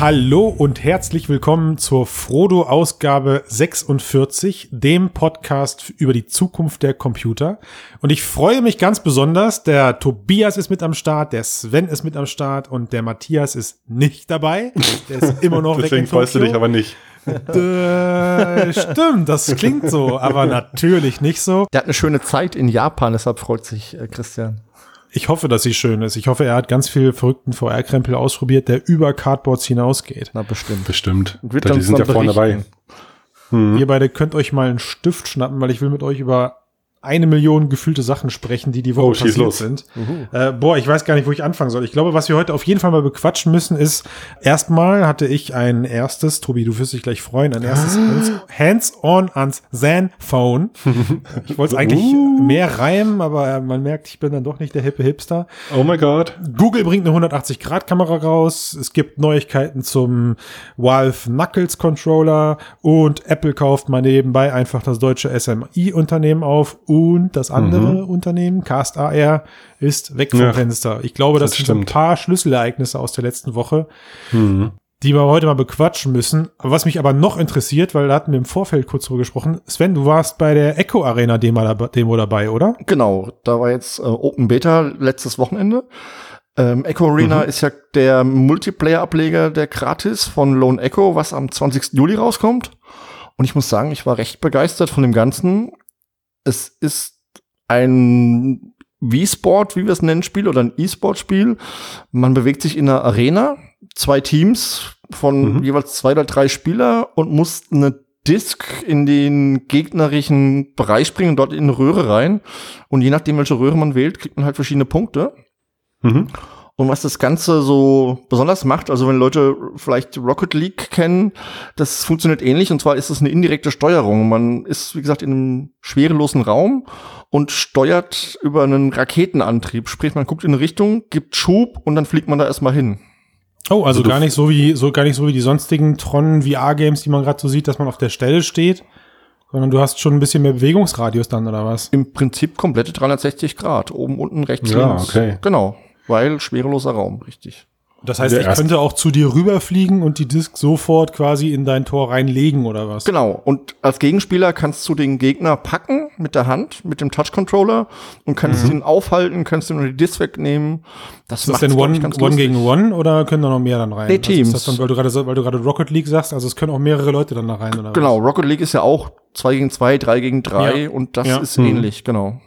Hallo und herzlich willkommen zur Frodo-Ausgabe 46, dem Podcast über die Zukunft der Computer. Und ich freue mich ganz besonders, der Tobias ist mit am Start, der Sven ist mit am Start und der Matthias ist nicht dabei. Der ist immer noch Deswegen freust du dich aber nicht. Äh, stimmt, das klingt so, aber natürlich nicht so. Der hat eine schöne Zeit in Japan, deshalb freut sich äh, Christian. Ich hoffe, dass sie schön ist. Ich hoffe, er hat ganz viel verrückten VR-Krempel ausprobiert, der über Cardboards hinausgeht. Na, bestimmt. Bestimmt. Die sind ja dann vorne dabei. berichten. Ihr beide könnt euch mal einen Stift schnappen, weil ich will mit euch über eine Million gefühlte Sachen sprechen, die die Woche Oh, schieß passiert los. sind. Äh, boah, ich weiß gar nicht, wo ich anfangen soll. Ich glaube, was wir heute auf jeden Fall mal bequatschen müssen, ist, erstmal hatte ich ein erstes, Tobi, du wirst dich gleich freuen, ein erstes Hands- Hands-on ans Zen-Phone. Ich wollte es eigentlich Uh. mehr reimen, aber äh, man merkt, ich bin dann doch nicht der hippe Hipster. Oh my God. Google bringt eine 180-Grad-Kamera raus. Es gibt Neuigkeiten zum Valve Knuckles Controller und Apple kauft mal nebenbei einfach das deutsche SMI-Unternehmen auf und das andere Unternehmen, Cast AR, ist weg vom Ja, Fenster. Ich glaube, das, das sind so ein stimmt. paar Schlüsselereignisse aus der letzten Woche, Mhm. die wir heute mal bequatschen müssen. Was mich aber noch interessiert, weil da hatten wir im Vorfeld kurz drüber gesprochen. Sven, du warst bei der Echo Arena Demo dab- Demo dabei, oder? Genau, da war jetzt äh, Open Beta letztes Wochenende. Ähm, Echo Arena ist ja der Multiplayer-Ableger der Gratis von Lone Echo, was am 20. Juli rauskommt. Und ich muss sagen, ich war recht begeistert von dem Ganzen. Es ist ein V-Sport, wie wir es nennen, Spiel oder ein E-Sport-Spiel. Man bewegt sich in einer Arena, zwei Teams von Mhm. jeweils zwei oder drei Spieler und muss eine Disk in den gegnerischen Bereich bringen, dort in eine Röhre rein. Und je nachdem, welche Röhre man wählt, kriegt man halt verschiedene Punkte. Mhm. Und was das Ganze so besonders macht, also wenn Leute vielleicht Rocket League kennen, das funktioniert ähnlich. Und zwar ist es eine indirekte Steuerung. Man ist, wie gesagt, in einem schwerelosen Raum und steuert über einen Raketenantrieb. Sprich, man guckt in eine Richtung, gibt Schub und dann fliegt man da erstmal hin. Oh, also, Also gar nicht so wie so gar nicht so wie die sonstigen Tron VR Games, die man gerade so sieht, dass man auf der Stelle steht, sondern du hast schon ein bisschen mehr Bewegungsradius dann oder was? Im Prinzip komplette 360 Grad. Oben, unten, rechts, Ja, links. okay. Genau. Weil schwereloser Raum, richtig. Das heißt, ich könnte auch zu dir rüberfliegen und die Disk sofort quasi in dein Tor reinlegen oder was? Genau. Und als Gegenspieler kannst du den Gegner packen mit der Hand, mit dem Touch-Controller und kannst ihn aufhalten, kannst ihm nur die Disc wegnehmen. Das Ist das denn One, One gegen One oder können da noch mehr dann rein? Nee, Also Teams. Ist das dann, weil du gerade so- weil du gerade Rocket League sagst, also es können auch mehrere Leute dann da rein oder Genau, Rocket League ist ja auch 2 gegen 2, 3 gegen 3 Ja. und das Ja. ist Mhm. ähnlich, genau.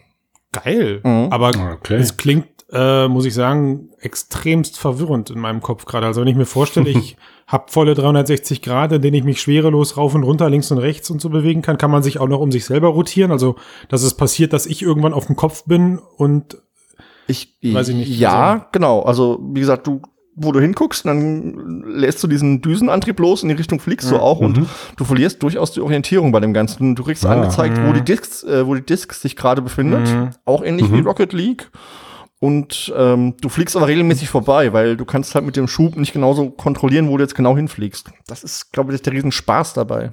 was? Geil. Mhm. Aber Okay. es klingt, äh, muss ich sagen, extremst verwirrend in meinem Kopf gerade. Also wenn ich mir vorstelle, ich habe volle 360 Grad, in denen ich mich schwerelos rauf und runter, links und rechts und so bewegen kann, kann man sich auch noch um sich selber rotieren. Also, dass es passiert, dass ich irgendwann auf dem Kopf bin und Ich Weiß ich nicht, Ja, also- genau. Also, wie gesagt, du, wo du hinguckst, dann lässt du diesen Düsenantrieb los, in die Richtung fliegst du auch und du verlierst durchaus die Orientierung bei dem Ganzen. Du kriegst Ah. angezeigt, wo Mhm. die Discs, äh, wo die Disc sich gerade befindet. Mhm. Auch ähnlich wie Rocket League. Und ähm, du fliegst aber regelmäßig vorbei, weil du kannst halt mit dem Schub nicht genauso kontrollieren, wo du jetzt genau hinfliegst. Das ist, glaube ich, der Riesenspaß dabei.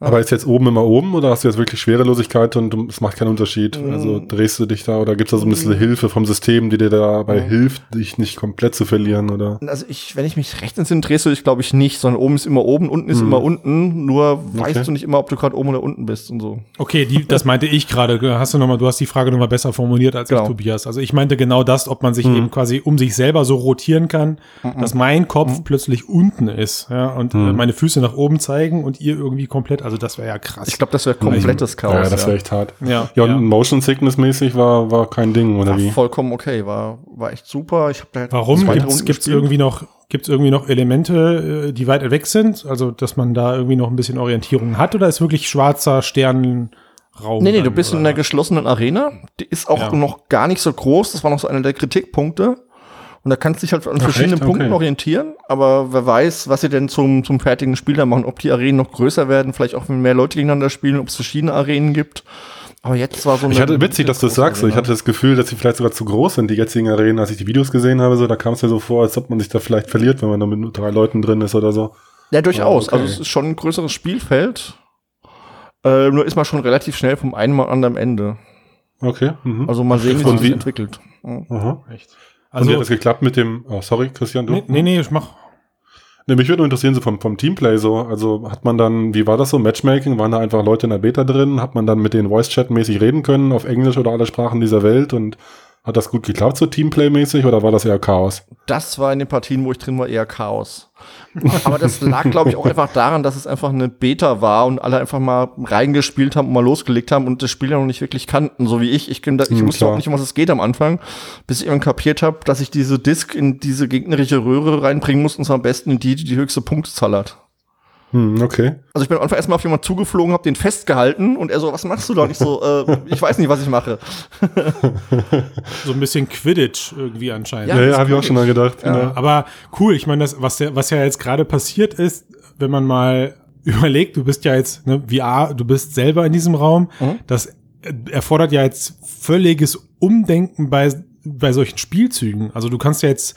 Aber ist jetzt oben immer oben oder hast du jetzt wirklich Schwerelosigkeit und es macht keinen Unterschied? Also drehst du dich da oder gibt es da so ein bisschen Hilfe vom System, die dir dabei hilft, dich nicht komplett zu verlieren oder? Also ich, wenn ich mich recht entsinne, drehst du dich, glaube ich, nicht, sondern oben ist immer oben, unten ist Mhm. immer unten. Nur weißt Okay. du nicht immer, ob du gerade oben oder unten bist und so. Okay, die, das meinte ich gerade. Hast du noch mal, du hast die Frage noch mal besser formuliert als Genau. ich, Tobias. Also ich meinte genau das, ob man sich eben quasi um sich selber so rotieren kann, dass mein Kopf plötzlich unten ist, ja, und äh, meine Füße nach oben zeigen und ihr irgendwie komplett. Also das wäre ja krass. Ich glaube, das wäre komplettes Chaos. ja, das wäre echt hart. Ja, Ja, und ja. Motion Sickness mäßig war, war kein Ding, oder War wie? vollkommen okay, war, war echt super. Ich hab da Warum gibt's, Runden gibt's gespielt. irgendwie noch gibt's irgendwie noch Elemente, äh, die weit weg sind? Also dass man da irgendwie noch ein bisschen Orientierung hat oder ist wirklich schwarzer Sternenraum? Nee, nee, du bist in oder? einer geschlossenen Arena. Die ist auch Ja. noch gar nicht so groß. Das war noch so einer der Kritikpunkte. Und da kannst du dich halt an Ach, verschiedenen echt? Punkten Okay. orientieren. Aber wer weiß, was sie denn zum, zum fertigen Spiel da machen. Ob die Arenen noch größer werden, vielleicht auch wenn mehr Leute gegeneinander spielen, ob es verschiedene Arenen gibt. Aber jetzt war so Ich hatte witzig, dass du das sagst. so. Ich Arena. hatte das Gefühl, dass sie vielleicht sogar zu groß sind, die jetzigen Arenen. Als ich die Videos gesehen habe, so, da kam es mir so vor, als ob man sich da vielleicht verliert, wenn man da mit nur drei Leuten drin ist oder so. Ja, durchaus. Ah, okay. Also es ist schon ein größeres Spielfeld. Äh, nur ist man schon relativ schnell vom einen mal anderen Ende. Okay. Mhm. Also mal sehen, wie sich das entwickelt. Ja. Aha. Echt. Also, und wie Also hat das geklappt mit dem, oh, sorry, Christian, du? nee, nee, nee, ich mach. Ne, mich würde nur interessieren, so vom, vom Teamplay so. Also hat man dann, wie war das so? Matchmaking? Waren da einfach Leute in der Beta drin? Hat man dann mit denen Voice-Chat-mäßig reden können auf Englisch oder alle Sprachen dieser Welt? Und hat das gut geklappt, so Teamplay-mäßig, oder war das eher Chaos? Das war in den Partien, wo ich drin war, eher Chaos. Aber das lag, glaube ich, auch einfach daran, dass es einfach eine Beta war und alle einfach mal reingespielt haben und mal losgelegt haben und das Spiel ja noch nicht wirklich kannten, so wie ich. Ich, da, ich Hm, wusste auch nicht, um was es geht am Anfang, bis ich irgendwann kapiert habe, dass ich diese Disk in diese gegnerische Röhre reinbringen muss und zwar am besten in die, die die höchste Punktezahl hat. Hm, okay. Also ich bin einfach erstmal auf jemanden zugeflogen, habe den festgehalten und er so, was machst du da? Und ich so, äh, ich weiß nicht, was ich mache. So ein bisschen Quidditch irgendwie anscheinend. Ja, Ja, ja, habe ich auch schon mal gedacht. Ja. genau. Aber cool, ich meine, das, was, was ja jetzt gerade passiert ist, wenn man mal überlegt, du bist ja jetzt ne, VR, du bist selber in diesem Raum, Mhm. das erfordert ja jetzt völliges Umdenken bei, bei solchen Spielzügen. Also du kannst ja jetzt,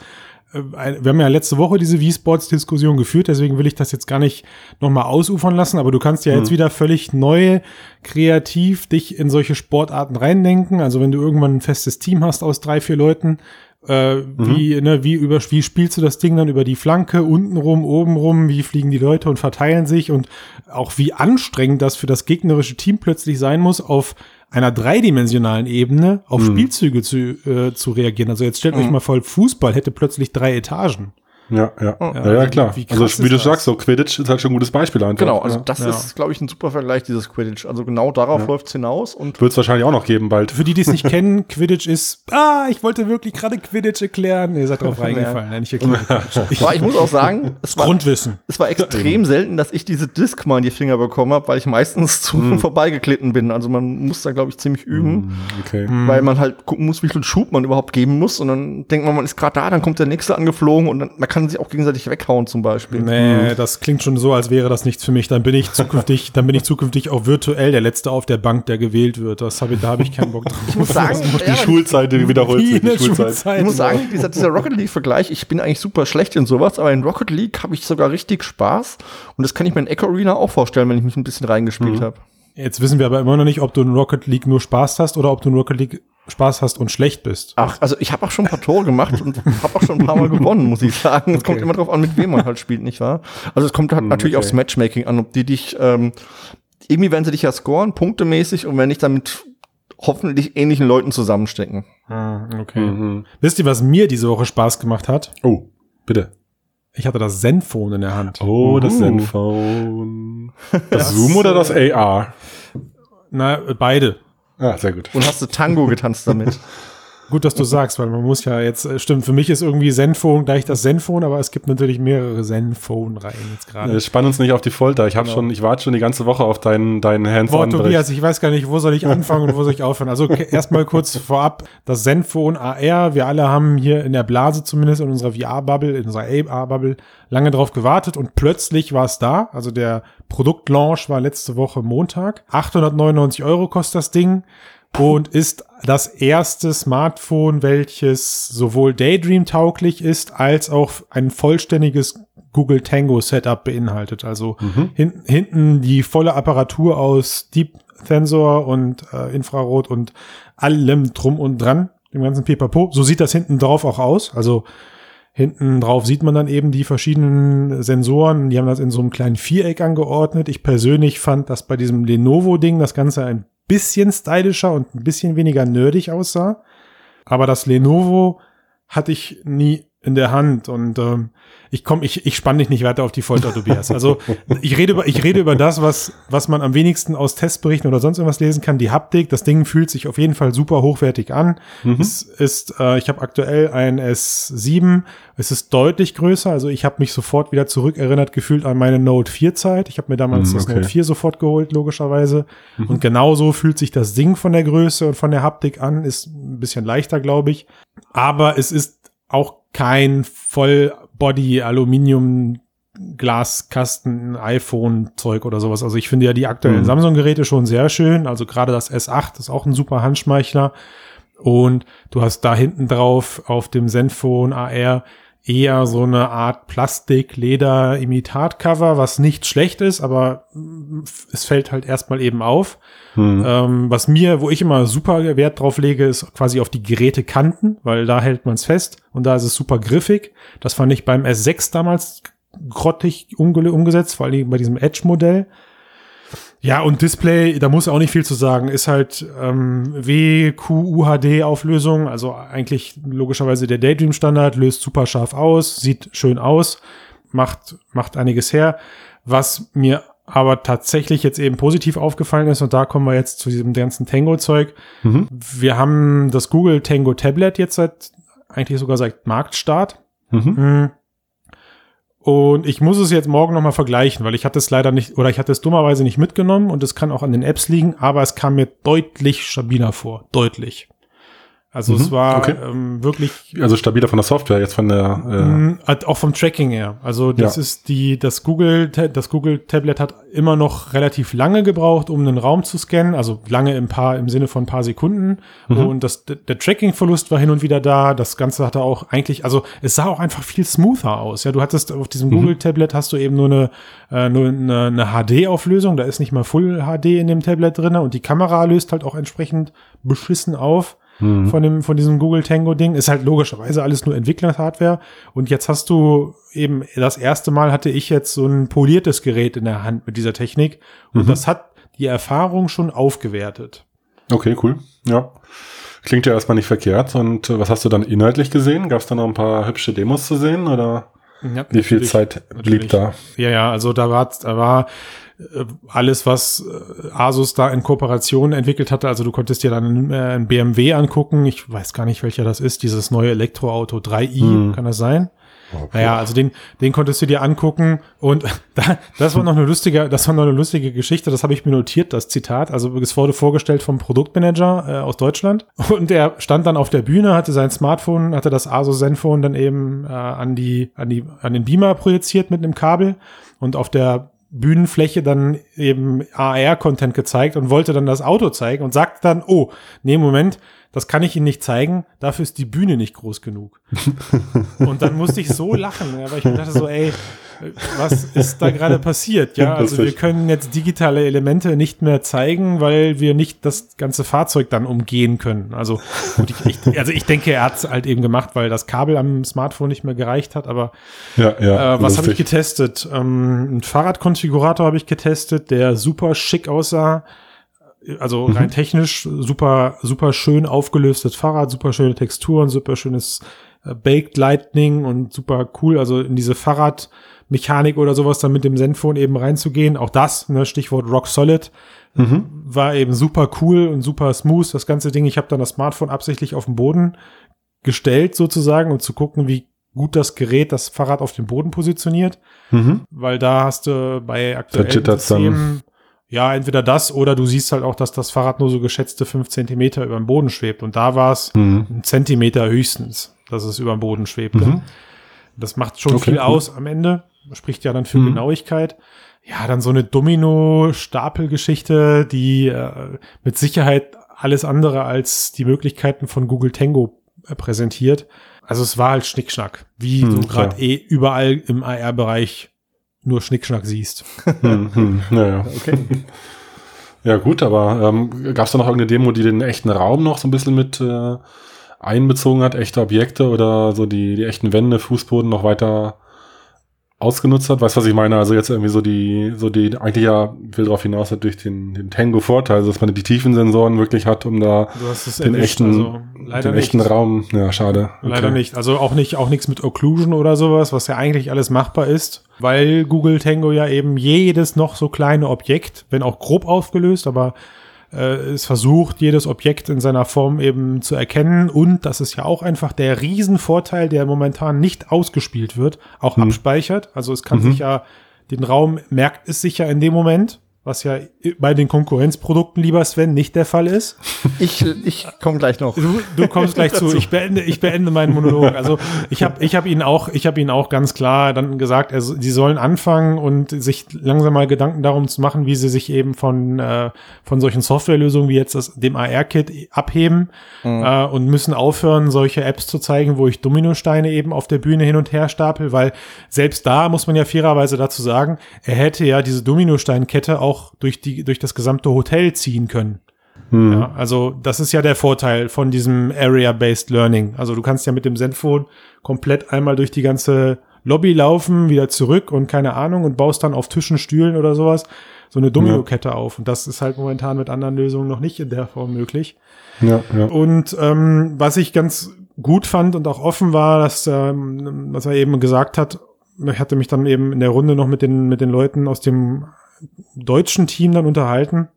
wir haben ja letzte Woche diese Wii-Sports-Diskussion geführt, deswegen will ich das jetzt gar nicht nochmal ausufern lassen, aber du kannst ja jetzt wieder völlig neu, kreativ dich in solche Sportarten reindenken. Also wenn du irgendwann ein festes Team hast aus drei, vier Leuten, äh, wie, ne, wie über, wie spielst du das Ding dann über die Flanke, unten rum, oben rum, wie fliegen die Leute und verteilen sich und auch wie anstrengend das für das gegnerische Team plötzlich sein muss, auf einer dreidimensionalen Ebene auf Spielzüge zu, äh, zu reagieren. Also jetzt stellt euch mal vor, Fußball hätte plötzlich drei Etagen. Ja, ja. Ja, Ja, ja, klar. wie also, wie ist du das? sagst, so Quidditch ist halt schon ein gutes Beispiel einfach. Genau, also ja. das Ja. ist, glaube ich, ein super Vergleich, dieses Quidditch. Also genau darauf läuft's hinaus und Wird es wahrscheinlich auch noch geben bald. Für die, die es nicht kennen, Quidditch ist, ah, ich wollte wirklich gerade Quidditch erklären. Ihr seid drauf reingefallen. Nein, ich erkläre Quidditch. aber ich muss auch sagen, es war, Grundwissen. es war extrem selten, dass ich diese Disc mal in die Finger bekommen habe, weil ich meistens zu vorbeigeklitten bin. Also man muss da, glaube ich, ziemlich üben, Okay. weil man halt gucken muss, wie viel Schub man überhaupt geben muss. Und dann denkt man, man ist gerade da, dann kommt der nächste angeflogen und dann, man kann sich auch gegenseitig weghauen zum Beispiel. Nee, das klingt schon so, als wäre das nichts für mich. Dann bin ich zukünftig, dann bin ich zukünftig auch virtuell der Letzte auf der Bank, der gewählt wird. Das habe ich, da habe ich keinen Bock drauf. Ich muss sagen, Die ja, Schulzeit die wiederholt Wie sich. Die Schulzeit. Schulzeit. Ich muss sagen, dieser, dieser Rocket League-Vergleich, ich bin eigentlich super schlecht in sowas, aber in Rocket League habe ich sogar richtig Spaß. Und das kann ich mir in Echo Arena auch vorstellen, wenn ich mich ein bisschen reingespielt habe. Jetzt wissen wir aber immer noch nicht, ob du in Rocket League nur Spaß hast oder ob du in Rocket League Spaß hast und schlecht bist. Ach, also ich habe auch schon ein paar Tore gemacht und habe auch schon ein paar Mal gewonnen, muss ich sagen. Es kommt immer drauf an, mit wem man halt spielt, nicht wahr? Also es kommt halt natürlich okay. aufs Matchmaking an, ob die dich, ähm, irgendwie werden sie dich ja scoren, punktemäßig, und wenn nicht damit hoffentlich ähnlichen Leuten zusammenstecken. Okay. Mhm. Wisst ihr, was mir diese Woche Spaß gemacht hat? Oh, bitte. Ich hatte das Zenfone in der Hand. Oh, das Uh. Zenfone. Das Zoom oder das AR? Na, beide. Ah, sehr gut. Und hast du Tango getanzt damit? Gut, dass du sagst, weil man muss ja jetzt, äh, stimmt, für mich ist irgendwie Zenfone gleich das Zenfone, aber es gibt natürlich mehrere Zenfone-Reihen jetzt gerade. Spann uns nicht auf die Folter. Ich habe schon, ich warte schon die ganze Woche auf deinen, deinen Boah, Hands-on-Bericht. Tobias, ich weiß gar nicht, wo soll ich anfangen und wo soll ich aufhören. Also erstmal kurz vorab, das Zenfone AR, wir alle haben hier in der Blase zumindest in unserer VR-Bubble, in unserer AR-Bubble lange drauf gewartet und plötzlich war es da. Also der Produktlaunch war letzte Woche Montag. 899 Euro kostet das Ding und ist das erste Smartphone, welches sowohl Daydream-tauglich ist, als auch ein vollständiges Google Tango Setup beinhaltet. Also hin, hinten die volle Apparatur aus Deep Sensor und äh, Infrarot und allem drum und dran, dem ganzen Pipapo. So sieht das hinten drauf auch aus. Also hinten drauf sieht man dann eben die verschiedenen Sensoren. Die haben das in so einem kleinen Viereck angeordnet. Ich persönlich fand, dass bei diesem Lenovo-Ding das Ganze ein bisschen stylischer und ein bisschen weniger nerdig aussah. Aber das Lenovo hatte ich nie in der Hand und ähm, ich komme, ich, ich spann dich nicht weiter auf die Folter, Tobias. Also ich rede über, ich rede über das, was, was man am wenigsten aus Testberichten oder sonst irgendwas lesen kann. Die Haptik, das Ding fühlt sich auf jeden Fall super hochwertig an. Es ist, äh, ich habe aktuell ein S7. Es ist deutlich größer. Also ich habe mich sofort wieder zurückerinnert gefühlt an meine Note 4 Zeit. Ich habe mir damals Mhm, das okay. Note 4 sofort geholt, logischerweise. Und genauso fühlt sich das Ding von der Größe und von der Haptik an. Ist ein bisschen leichter, glaube ich. Aber es ist auch kein Vollbody Aluminium Glaskasten, iPhone-Zeug oder sowas. Also ich finde ja die aktuellen Mhm. Samsung-Geräte schon sehr schön. Also gerade das S8 ist auch ein super Handschmeichler. Und du hast da hinten drauf auf dem Zenfone AR eher so eine Art Plastik-Leder-Imitat-Cover, was nicht schlecht ist, aber mm, es fällt halt erstmal eben auf. Hm. Ähm, was mir, wo ich immer super Wert drauf lege, ist quasi auf die Gerätekanten, weil da hält man es fest und da ist es super griffig. Das fand ich beim S6 damals grottig umge umgesetzt, vor allem bei diesem Edge-Modell. Ja, und Display, da muss auch nicht viel zu sagen, ist halt ähm, WQUHD-Auflösung, also eigentlich logischerweise der Daydream-Standard, löst super scharf aus, sieht schön aus, macht, macht einiges her. Was mir aber tatsächlich jetzt eben positiv aufgefallen ist, und da kommen wir jetzt zu diesem ganzen Tango-Zeug. Mhm. Wir haben das Google Tango Tablet jetzt seit, eigentlich sogar seit Marktstart. Mhm. Und ich muss es jetzt morgen nochmal vergleichen, weil ich hatte es leider nicht, oder ich hatte es dummerweise nicht mitgenommen und es kann auch an den Apps liegen, aber es kam mir deutlich stabiler vor. Deutlich. Also Mhm, es war okay. ähm, wirklich Also stabiler von der Software, jetzt von der. Äh, halt auch vom Tracking her. Also das Ja. ist die, das Google, das Google Tablet hat immer noch relativ lange gebraucht, um einen Raum zu scannen. Also lange im paar, im Sinne von ein paar Sekunden. Und das, der, Tracking-Verlust war hin und wieder da. Das Ganze hatte auch eigentlich, also es sah auch einfach viel smoother aus. Ja, du hattest auf diesem Google Tablet hast du eben nur eine, äh, nur eine, eine HD-Auflösung. Da ist nicht mal Full HD in dem Tablet drinne und die Kamera löst halt auch entsprechend beschissen auf von dem, von diesem Google Tango Ding. Ist halt logischerweise alles nur Entwicklerhardware. Und jetzt hast du eben, das erste Mal hatte ich jetzt so ein poliertes Gerät in der Hand mit dieser Technik. Und das hat die Erfahrung schon aufgewertet. okay, cool. Ja. Klingt ja erstmal nicht verkehrt. Und äh, was hast du dann inhaltlich gesehen? Gab es da noch ein paar hübsche Demos zu sehen? Oder Ja, wie viel. Zeit blieb da? Ja, ja, also da war, da war alles, was äh, Asus da in Kooperation entwickelt hatte. Also du konntest dir dann äh, ein BMW angucken. Ich weiß gar nicht, welcher das ist. Dieses neue Elektroauto 3i, Hm. kann das sein? Naja, also den, den konntest du dir angucken und da, das war noch eine lustige, das war noch eine lustige Geschichte, das habe ich mir notiert, das Zitat. Also es wurde vorgestellt vom Produktmanager äh, aus Deutschland und der stand dann auf der Bühne, hatte sein Smartphone, hatte das Asus Zenfone dann eben äh, an die, an die, an den Beamer projiziert mit einem Kabel und auf der Bühnenfläche dann eben AR-Content gezeigt und wollte dann das Auto zeigen und sagte dann, oh, nee, Moment, das kann ich Ihnen nicht zeigen, dafür ist die Bühne nicht groß genug. und dann musste ich so lachen, weil ich mir dachte so, ey, was ist da gerade passiert? Ja, also wir können jetzt digitale Elemente nicht mehr zeigen, weil wir nicht das ganze Fahrzeug dann umgehen können. Also, gut, ich, ich, also ich denke, er hat es halt eben gemacht, weil das Kabel am Smartphone nicht mehr gereicht hat, aber Ja, ja. äh, was habe ich getestet? Ähm, ein Fahrradkonfigurator habe ich getestet, der super schick aussah. Also rein technisch super, super schön aufgelöstes Fahrrad, super schöne Texturen, super schönes äh, Baked Lightning und super cool. Also in diese Fahrradmechanik oder sowas dann mit dem Zenfone eben reinzugehen. Auch das, ne, Stichwort Rock Solid, war eben super cool und super smooth. Das ganze Ding. Ich habe dann das Smartphone absichtlich auf den Boden gestellt sozusagen, um zu gucken, wie gut das Gerät das Fahrrad auf dem Boden positioniert, Mhm. weil da hast du bei aktuellen. Systemen ja entweder das oder du siehst halt auch, dass das Fahrrad nur so geschätzte fünf Zentimeter über dem Boden schwebt und da war es Mhm. ein Zentimeter höchstens, dass es über dem Boden schwebte. Mhm. Das macht schon Okay, viel cool. aus am Ende, spricht ja dann für Mhm. Genauigkeit. Ja, dann so eine Domino-Stapelgeschichte, die äh, mit Sicherheit alles andere als die Möglichkeiten von Google Tango äh, präsentiert. Also es war halt Schnickschnack, wie Hm, du gerade eh überall im AR-Bereich nur Schnickschnack siehst. Hm, hm, naja. Okay. Ja, gut, aber ähm, gab es da noch irgendeine Demo, die den echten Raum noch so ein bisschen mit äh, einbezogen hat, echte Objekte oder so die, die echten Wände, Fußboden noch weiter ausgenutzt hat? Weißt du, was ich meine? Also jetzt irgendwie so die, so die, eigentlich ja, will darauf hinaus, hat durch den, den Tango-Vorteil, also dass man die Tiefensensoren wirklich hat, um da den erwischt, echten, also leider den echten nicht. Raum, ja, schade. Leider Okay. nicht. Also auch nicht, auch nichts mit Occlusion oder sowas, was ja eigentlich alles machbar ist, weil Google Tango ja eben jedes noch so kleine Objekt, wenn auch grob aufgelöst, aber es versucht, jedes Objekt in seiner Form eben zu erkennen. Und das ist ja auch einfach der Riesenvorteil, der momentan nicht ausgespielt wird, auch abspeichert. Also es kann sich ja, den Raum merkt es sich ja in dem Moment, was ja bei den Konkurrenzprodukten, lieber Sven, nicht der Fall ist. Ich, ich komme gleich noch. Du, du kommst gleich zu. Ich beende, ich beende meinen Monolog. Also ich habe, ich habe ihn auch, ich habe ihn auch ganz klar dann gesagt, also sie sollen anfangen und sich langsam mal Gedanken darum zu machen, wie sie sich eben von äh, von solchen Softwarelösungen wie jetzt das dem AR-Kit abheben äh, und müssen aufhören, solche Apps zu zeigen, wo ich Dominosteine eben auf der Bühne hin und her stapel, weil selbst da muss man ja fairerweise dazu sagen, er hätte ja diese Dominosteinkette auch durch die durch das gesamte Hotel ziehen können. Ja, also das ist ja der Vorteil von diesem Area-Based Learning. Also du kannst ja mit dem Zenfone komplett einmal durch die ganze Lobby laufen, wieder zurück und keine Ahnung und baust dann auf Tischen, Stühlen oder sowas so eine Domino-Kette auf. Und das ist halt momentan mit anderen Lösungen noch nicht in der Form möglich. Ja, ja. Und ähm, was ich ganz gut fand und auch offen war, dass, ähm, was er eben gesagt hat, ich hatte mich dann eben in der Runde noch mit den, mit den Leuten aus dem deutschen Team dann unterhalten.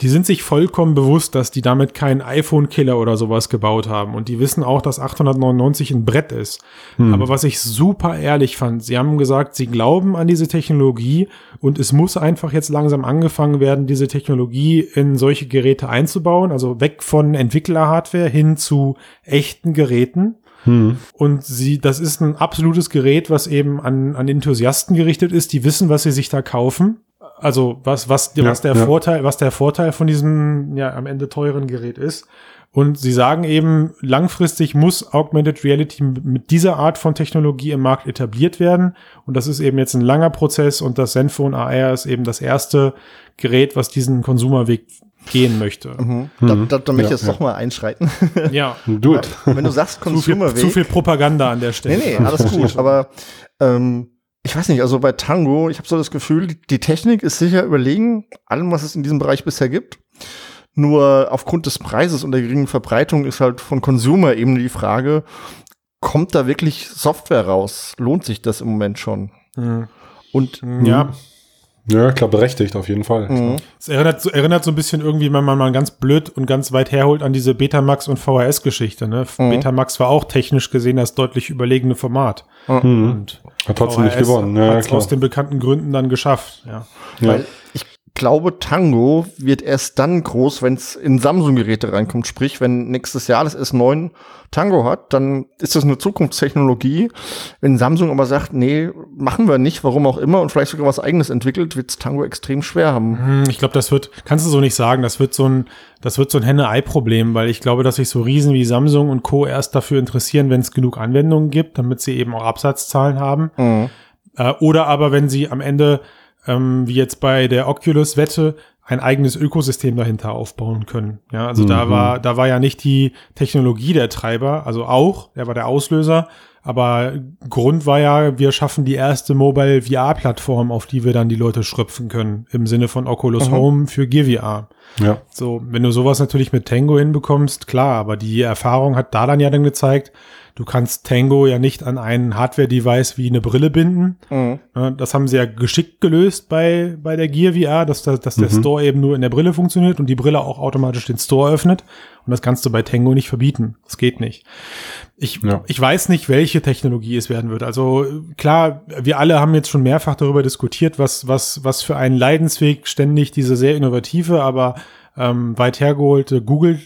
Die sind sich vollkommen bewusst, dass die damit keinen iPhone-Killer oder sowas gebaut haben. Und die wissen auch, dass 899 ein Brett ist. Hm. Aber was ich super ehrlich fand, sie haben gesagt, sie glauben an diese Technologie und es muss einfach jetzt langsam angefangen werden, diese Technologie in solche Geräte einzubauen. Also weg von Entwickler-Hardware hin zu echten Geräten. Hm. Und sie, das ist ein absolutes Gerät, was eben an, an Enthusiasten gerichtet ist, die wissen, was sie sich da kaufen. Also was, was, Ja, was der ja. Vorteil, was der Vorteil von diesem ja am Ende teuren Gerät ist. Und sie sagen eben, langfristig muss Augmented Reality mit dieser Art von Technologie im Markt etabliert werden. Und das ist eben jetzt ein langer Prozess und das Zenfone AR ist eben das erste Gerät, was diesen Konsumerweg gehen möchte. Mhm. Da, da, da möchte ich Ja, jetzt ja. doch mal einschreiten. Ja. Do it. Wenn du sagst Zu viel, Consumer zu viel Propaganda an der Stelle. Nee, nee, alles gut. Aber ähm, ich weiß nicht, also bei Tango, ich habe so das Gefühl, die- die Technik ist sicher überlegen, allem, was es in diesem Bereich bisher gibt. Nur aufgrund des Preises und der geringen Verbreitung ist halt von Consumer eben die Frage, kommt da wirklich Software raus? Lohnt sich das im Moment schon? Mhm. Und Ja, Ja, klar, berechtigt auf jeden Fall. Mhm. Es erinnert, so- erinnert so ein bisschen irgendwie, wenn man mal ganz blöd und ganz weit herholt an diese Betamax und VHS-Geschichte. Ne? Mhm. Betamax war auch technisch gesehen das deutlich überlegene Format. Mhm. Und Hat trotzdem nicht gewonnen. Ja, hat's klar. aus den bekannten Gründen dann geschafft. Ja. Ja. Weil ich glaube, Tango wird erst dann groß, wenn es in Samsung-Geräte reinkommt. Sprich, wenn nächstes Jahr das S9 Tango hat, dann ist das eine Zukunftstechnologie. Wenn Samsung aber sagt, nee, machen wir nicht, warum auch immer, und vielleicht sogar was eigenes entwickelt, wird Tango extrem schwer haben. Hm, Ich glaube, das wird, kannst du so nicht sagen, das wird so ein, das wird so ein Henne-Ei-Problem, weil ich glaube, dass sich so Riesen wie Samsung und Co. erst dafür interessieren, wenn es genug Anwendungen gibt, damit sie eben auch Absatzzahlen haben. Mhm. Äh, oder aber wenn sie am Ende, ähm, wie jetzt bei der Oculus-Wette, ein eigenes Ökosystem dahinter aufbauen können. Ja, also da Mhm. war, da war ja nicht die Technologie der Treiber, also auch, der war der Auslöser, aber Grund war ja, wir schaffen die erste Mobile VR-Plattform, auf die wir dann die Leute schröpfen können, im Sinne von Oculus Mhm. Home für Gear VR. Ja. So, wenn du sowas natürlich mit Tango hinbekommst, klar, aber die Erfahrung hat da dann ja dann gezeigt, du kannst Tango ja nicht an ein Hardware-Device wie eine Brille binden. Mhm. Das haben sie ja geschickt gelöst bei, bei der Gear VR, dass, da- dass der Mhm. Store eben nur in der Brille funktioniert und die Brille auch automatisch den Store öffnet. Und das kannst du bei Tango nicht verbieten. Das geht nicht. Ich, Ja. ich weiß nicht, welche Technologie es werden wird. Also klar, wir alle haben jetzt schon mehrfach darüber diskutiert, was, was, was für einen Leidensweg ständig diese sehr innovative, aber ähm, weit hergeholte Google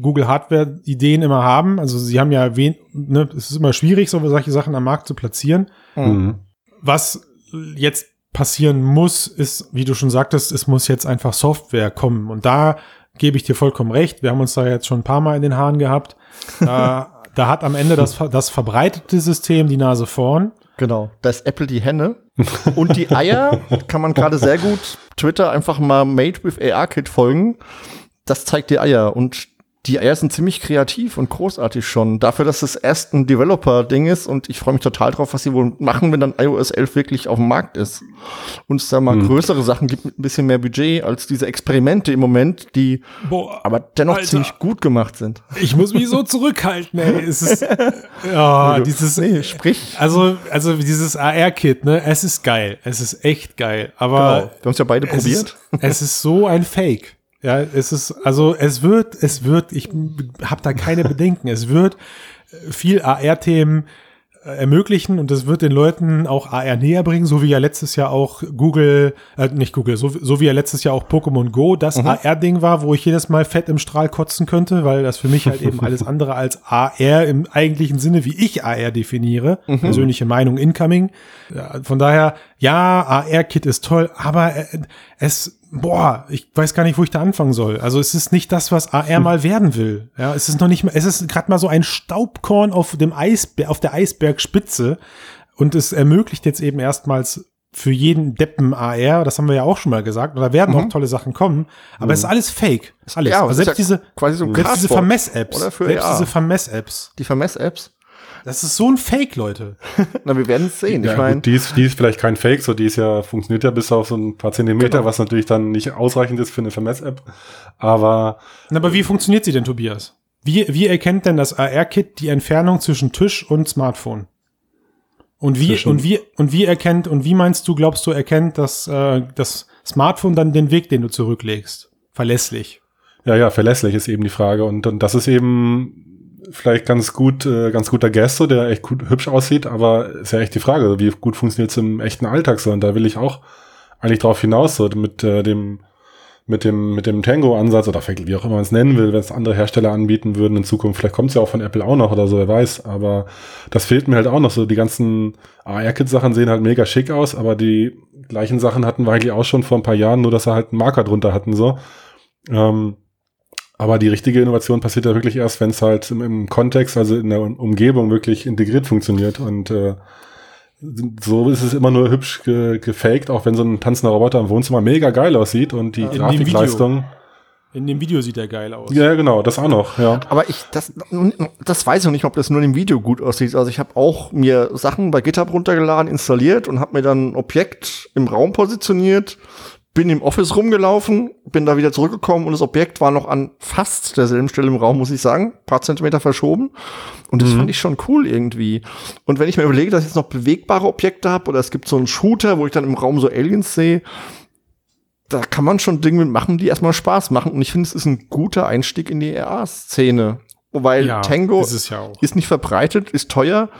Google Hardware Ideen immer haben. Also sie haben ja wen, ne, es ist immer schwierig, so solche Sachen am Markt zu platzieren. Mhm. Was jetzt passieren muss, ist, wie du schon sagtest, es muss jetzt einfach Software kommen. Und da gebe ich dir vollkommen recht. Wir haben uns da jetzt schon ein paar Mal in den Haaren gehabt. Da, da hat am Ende das, das verbreitete System die Nase vorn. Genau, da ist Apple die Henne. Und die Eier kann man gerade sehr gut Twitter einfach mal Made with AR Kit folgen. Das zeigt die Eier und die sind ziemlich kreativ und großartig schon. Dafür, dass es erst ein Developer-Ding ist und ich freue mich total drauf, was sie wohl machen, wenn dann iOS 11 wirklich auf dem Markt ist. Und es da mal Hm. größere Sachen gibt mit ein bisschen mehr Budget als diese Experimente im Moment, die Boah, aber dennoch Alter. ziemlich gut gemacht sind. ich muss mich so zurückhalten, ey. Es ist, ja, dieses, Nee, sprich. also, also dieses AR-Kit, ne, es ist geil. Es ist echt geil. Aber Genau. Wir haben es ja beide es probiert. Ist, es ist so ein Fake. Ja, es ist, also es wird, es wird, ich habe da keine Bedenken. Es wird viel AR-Themen äh, ermöglichen und es wird den Leuten auch AR näher bringen, so wie ja letztes Jahr auch Google, äh, nicht Google, so, so wie ja letztes Jahr auch Pokémon Go das AR-Ding war, wo ich jedes Mal fett im Strahl kotzen könnte, weil das für mich halt eben alles andere als AR im eigentlichen Sinne, wie ich AR definiere, persönliche Meinung incoming. Ja, von daher, ja, AR-Kit ist toll, aber äh, es, boah, ich weiß gar nicht, wo ich da anfangen soll. Also es ist nicht das, was AR mal werden will. Ja, es ist noch nicht mal, es ist gerade mal so ein Staubkorn auf dem Eisberg, auf der Eisbergspitze und es ermöglicht jetzt eben erstmals für jeden Deppen AR, das haben wir ja auch schon mal gesagt, und da werden auch tolle Sachen kommen, aber es ist alles Fake. Ist alles. Ja, also es selbst ja diese, quasi so ein selbst diese. Vermess-Apps, Oder für selbst AR. diese Vermess-Apps. Die Vermess-Apps. Das ist so ein Fake, Leute. Na, wir werden es sehen. Ja, ich meine, gut, die, ist, die ist vielleicht kein Fake, so die ist ja, funktioniert ja bis auf so ein paar Zentimeter, Genau. was natürlich dann nicht ausreichend ist für eine Vermess-App. Aber Na, Aber wie funktioniert sie denn, Tobias? Wie, wie erkennt denn das AR-Kit die Entfernung zwischen Tisch und Smartphone? Und wie, Zwischen- und wie, und wie erkennt, und wie meinst du, glaubst du, erkennt das, äh, das Smartphone dann den Weg, den du zurücklegst? Verlässlich. ja, ja, verlässlich ist eben die Frage. Und, und das ist eben vielleicht ganz gut, äh, ganz guter Gesto, der echt gut, hübsch aussieht, aber ist ja echt die Frage, wie gut funktioniert es im echten Alltag so? Und da will ich auch eigentlich drauf hinaus, so mit äh, dem mit dem, mit dem Tango-Ansatz oder wie auch immer man es nennen will, wenn es andere Hersteller anbieten würden in Zukunft. Vielleicht kommt es ja auch von Apple auch noch oder so, wer weiß. Aber das fehlt mir halt auch noch. So die ganzen AR-Kit-Sachen sehen halt mega schick aus, aber die gleichen Sachen hatten wir eigentlich auch schon vor ein paar Jahren, nur dass sie halt einen Marker drunter hatten, so. Ähm, aber die richtige Innovation passiert ja wirklich erst, wenn es halt im, im Kontext, also in der Umgebung wirklich integriert funktioniert. Und äh, so ist es immer nur hübsch ge gefaked, auch wenn so ein tanzender Roboter im Wohnzimmer mega geil aussieht und die dem Grafikleistung. In dem Video sieht er geil aus. Ja, genau, das auch noch, ja. aber ich, das, das weiß ich noch nicht, ob das nur im Video gut aussieht. Also ich habe auch mir Sachen bei GitHub runtergeladen, installiert und habe mir dann ein Objekt im Raum positioniert, bin im Office rumgelaufen, bin da wieder zurückgekommen und das Objekt war noch an fast derselben Stelle im Raum, muss ich sagen, paar Zentimeter verschoben. Und das fand ich schon cool irgendwie. Und wenn ich mir überlege, dass ich jetzt noch bewegbare Objekte habe oder es gibt so einen Shooter, wo ich dann im Raum so Aliens sehe, da kann man schon Dinge mitmachen, die erstmal Spaß machen. Und ich finde, es ist ein guter Einstieg in die AR-Szene. Weil Ja, Tango ist ja ist nicht verbreitet, ist teuer.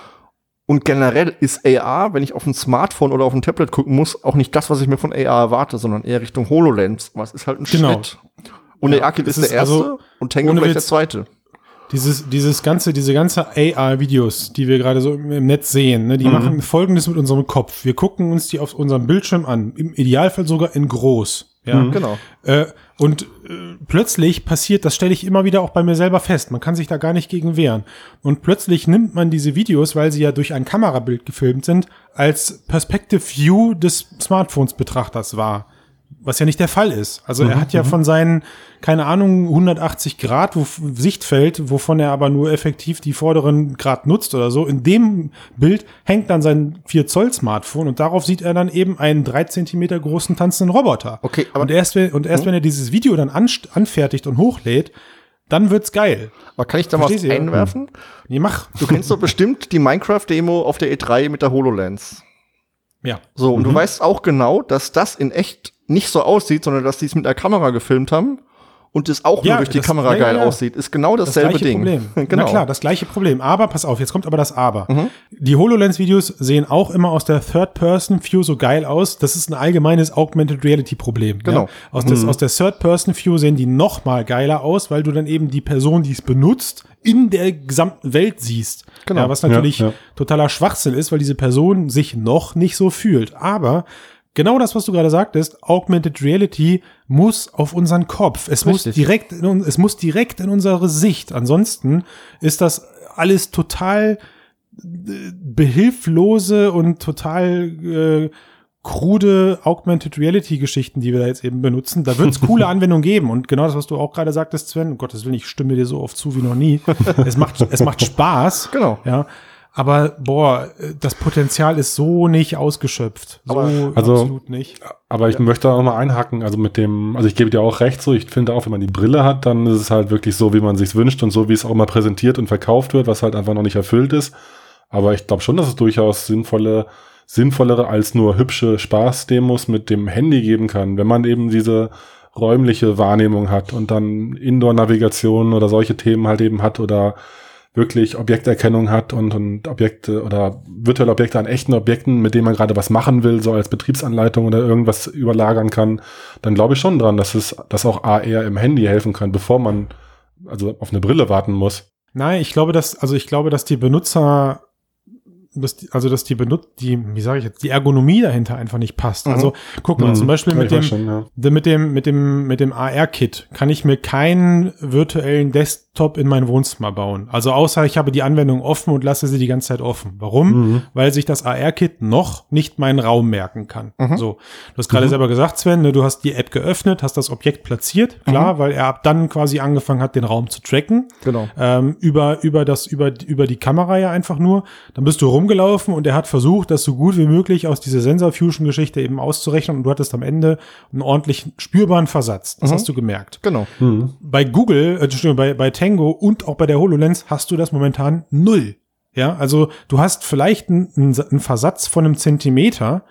Und generell ist AR, wenn ich auf ein Smartphone oder auf ein Tablet gucken muss, auch nicht das, was ich mir von AR erwarte, sondern eher Richtung HoloLens. Was ist halt ein Genau. Schritt. Und Ja, AR-Kit es ist der ist erste also, und Tango vielleicht der zweite. Dieses, dieses ganze, diese ganze AR-Videos, die wir gerade so im, Netz sehen, ne, die machen Folgendes mit unserem Kopf. Wir gucken uns die auf unserem Bildschirm an. Im Idealfall sogar in groß. Ja. Genau. Äh, und äh, plötzlich passiert, das stelle ich immer wieder auch bei mir selber fest, man kann sich da gar nicht gegen wehren. Und plötzlich nimmt man diese Videos, weil sie ja durch ein Kamerabild gefilmt sind, als Perspective View des Smartphones-Betrachters wahr. Was ja nicht der Fall ist. Also er hat ja von seinen, keine Ahnung, 180 Grad wo, Sichtfeld, wovon er aber nur effektiv die vorderen Grad nutzt oder so. In dem Bild hängt dann sein 4 Zoll Smartphone und darauf sieht er dann eben einen 3 Zentimeter großen tanzenden Roboter. Okay, aber- und erst, wenn, und erst wenn er dieses Video dann anst- anfertigt und hochlädt, dann wird's geil. Aber kann ich da was Verstehst du, ja? einwerfen? Nee, mach. Du kennst doch bestimmt die Minecraft-Demo auf der E3 mit der HoloLens. Ja. So, und du weißt auch genau, dass das in echt nicht so aussieht, sondern dass die es mit der Kamera gefilmt haben und es auch Ja, nur durch die das- Kamera ja, geil ja. aussieht. Ist genau Das dasselbe gleiche Ding. Problem. genau. Na klar, das gleiche Problem. Aber pass auf, jetzt kommt aber das Aber. Mhm. Die HoloLens-Videos sehen auch immer aus der Third-Person-View so geil aus. Das ist ein allgemeines Augmented Reality-Problem. Genau. Ja? Aus, des, aus der Third-Person-View sehen die noch mal geiler aus, weil du dann eben die Person, die es benutzt, in der gesamten Welt siehst. Genau. Ja, was natürlich Ja, ja. totaler Schwachsinn ist, weil diese Person sich noch nicht so fühlt. Aber genau das, was du gerade sagtest, Augmented Reality muss auf unseren Kopf. Es muss Richtig. direkt, in, es muss direkt in unsere Sicht. Ansonsten ist das alles total äh, behilflose und total äh, krude Augmented Reality Geschichten, die wir da jetzt eben benutzen. Da wird es coole Anwendungen geben. Und genau das, was du auch gerade sagtest, Sven, um Gottes Willen, ich stimme dir so oft zu wie noch nie. es macht, es macht Spaß. Genau. Ja. Aber boah, das Potenzial ist so nicht ausgeschöpft. So Aber- Also- absolut nicht. Aber ich möchte auch mal einhaken, also mit dem, also ich gebe dir auch recht so, ich finde auch, wenn man die Brille hat, dann ist es halt wirklich so, wie man sich's wünscht und so, wie es auch immer präsentiert und verkauft wird, was halt einfach noch nicht erfüllt ist. Aber ich glaube schon, dass es durchaus sinnvolle, sinnvollere als nur hübsche Spaßdemos mit dem Handy geben kann, wenn man eben diese räumliche Wahrnehmung hat und dann Indoor-Navigation oder solche Themen halt eben hat oder wirklich Objekterkennung hat und, und Objekte oder virtuelle Objekte an echten Objekten, mit denen man gerade was machen will, so als Betriebsanleitung oder irgendwas überlagern kann, dann glaube ich schon dran, dass es, dass auch AR im Handy helfen kann, bevor man also auf eine Brille warten muss. Nein, ich glaube, dass, also ich glaube, dass die Benutzer dass die, also dass die benutzt, die, wie sage ich jetzt, die Ergonomie dahinter einfach nicht passt. Mhm. Also guck mal, Mhm. zum Beispiel mit dem, schon, ja. mit dem, mit dem, mit dem AR-Kit kann ich mir keinen virtuellen Desktop in mein Wohnzimmer bauen. Also außer ich habe die Anwendung offen und lasse sie die ganze Zeit offen. Warum? Mhm. Weil sich das AR-Kit noch nicht meinen Raum merken kann. Mhm. So. Du hast gerade selber gesagt, Sven, ne, du hast die App geöffnet, hast das Objekt platziert, klar, weil er ab dann quasi angefangen hat, den Raum zu tracken Genau. ähm, über, über das, über, über die Kamera ja einfach nur. Dann bist du rumgelaufen und er hat versucht, das so gut wie möglich aus dieser Sensor-Fusion-Geschichte eben auszurechnen und du hattest am Ende einen ordentlich spürbaren Versatz. Das Mhm. hast du gemerkt. Genau. Mhm. Bei Google, äh, Entschuldigung, bei, bei Tango und auch bei der HoloLens hast du das momentan null. Ja, also du hast vielleicht einen, einen Versatz von einem Zentimeter,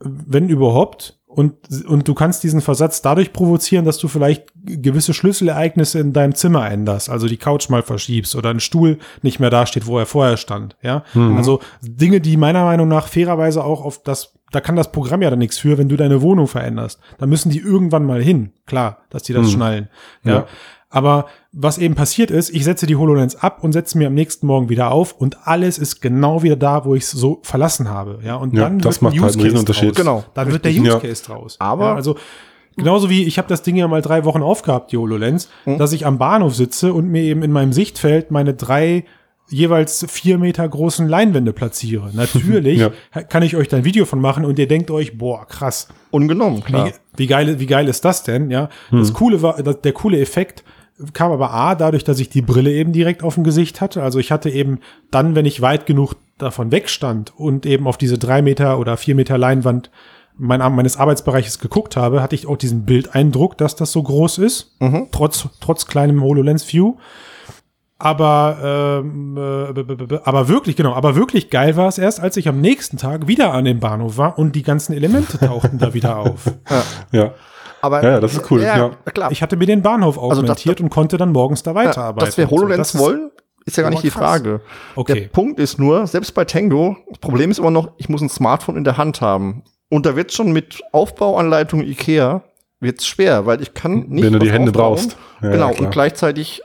wenn überhaupt, und, und du kannst diesen Versatz dadurch provozieren, dass du vielleicht gewisse Schlüsselereignisse in deinem Zimmer änderst, also die Couch mal verschiebst oder ein Stuhl nicht mehr da steht, wo er vorher stand. Ja, also Dinge, die meiner Meinung nach fairerweise auch auf das, da kann das Programm ja dann nichts für, wenn du deine Wohnung veränderst. Da müssen die irgendwann mal hin, klar, dass die das schnallen. Ja. Ja. Aber was eben passiert ist, ich setze die HoloLens ab und setze mir am nächsten Morgen wieder auf und alles ist genau wieder da, wo ich es so verlassen habe. Ja, und Ja, dann das wird ein macht halt Use einen Case Riesenunterschied. draus. Genau. Dann wird der. Use Ja. Case draus. Aber- ja, also genauso wie ich habe das Ding ja mal drei Wochen aufgehabt, die HoloLens, Mhm. dass ich am Bahnhof sitze und mir eben in meinem Sichtfeld meine drei jeweils vier Meter großen Leinwände platziere. Natürlich Ja. kann ich euch da ein Video von machen und ihr denkt euch, boah, krass, Ungenommen, klar. wie, wie, geil, wie geil ist das denn? Ja, das coole war, das, der coole Effekt kam aber A, dadurch, dass ich die Brille eben direkt auf dem Gesicht hatte. Also ich hatte eben dann, wenn ich weit genug davon wegstand und eben auf diese drei Meter oder vier Meter Leinwand mein, meines Arbeitsbereiches geguckt habe, hatte ich auch diesen Bildeindruck, dass das so groß ist, trotz, trotz kleinem HoloLens View. Aber, ähm, äh, aber wirklich, genau, aber wirklich geil war es erst, als ich am nächsten Tag wieder an dem Bahnhof war und die ganzen Elemente tauchten da wieder auf. Ja. Aber Ja, ja, das ist cool, ja. klar. Ich hatte mir den Bahnhof Also das- augmentiert und konnte dann morgens da Ja, weiterarbeiten. dass wir und so. HoloLens Das wollen, ist ja gar nicht die. Frage. Okay. Der Punkt ist nur, selbst bei Tango, das Problem ist immer noch, ich muss ein Smartphone in der Hand haben. Und da wird schon mit Aufbauanleitung Ikea wird's schwer, weil ich kann nicht Wenn du die Hände aufbauen. brauchst. Ja, genau, ja, klar. und gleichzeitig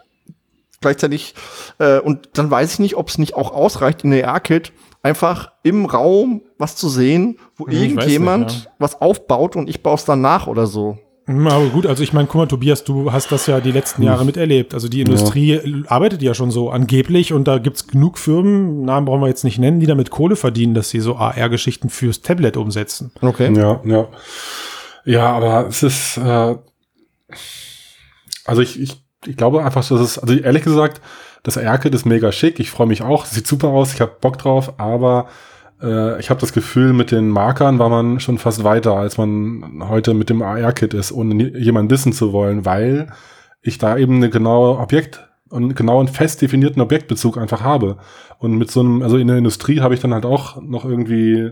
gleichzeitig äh, und dann weiß ich nicht, ob es nicht auch ausreicht in der AR-Kit einfach im Raum was zu sehen, wo Hm, irgendjemand nicht, was aufbaut und ich baue es dann nach oder so. Hm, Aber gut, also ich meine, guck mal, Tobias, du hast das ja die letzten Jahre miterlebt. Also die Industrie arbeitet ja schon so angeblich und da gibt's genug Firmen, Namen brauchen wir jetzt nicht nennen, die damit Kohle verdienen, dass sie so AR-Geschichten fürs Tablet umsetzen. Okay. Ja, ja. Ja, aber es ist, äh, also ich, ich, ich glaube einfach, dass es, also ehrlich gesagt, das AR-Kit ist mega schick. Ich freue mich auch. Sieht super aus. Ich habe Bock drauf. Aber äh, ich habe das Gefühl, mit den Markern war man schon fast weiter, als man heute mit dem AR-Kit ist, ohne jemanden wissen zu wollen, weil ich da eben eine genaue Objekt und genau einen fest definierten Objektbezug einfach habe. Und mit so einem, also in der Industrie habe ich dann halt auch noch irgendwie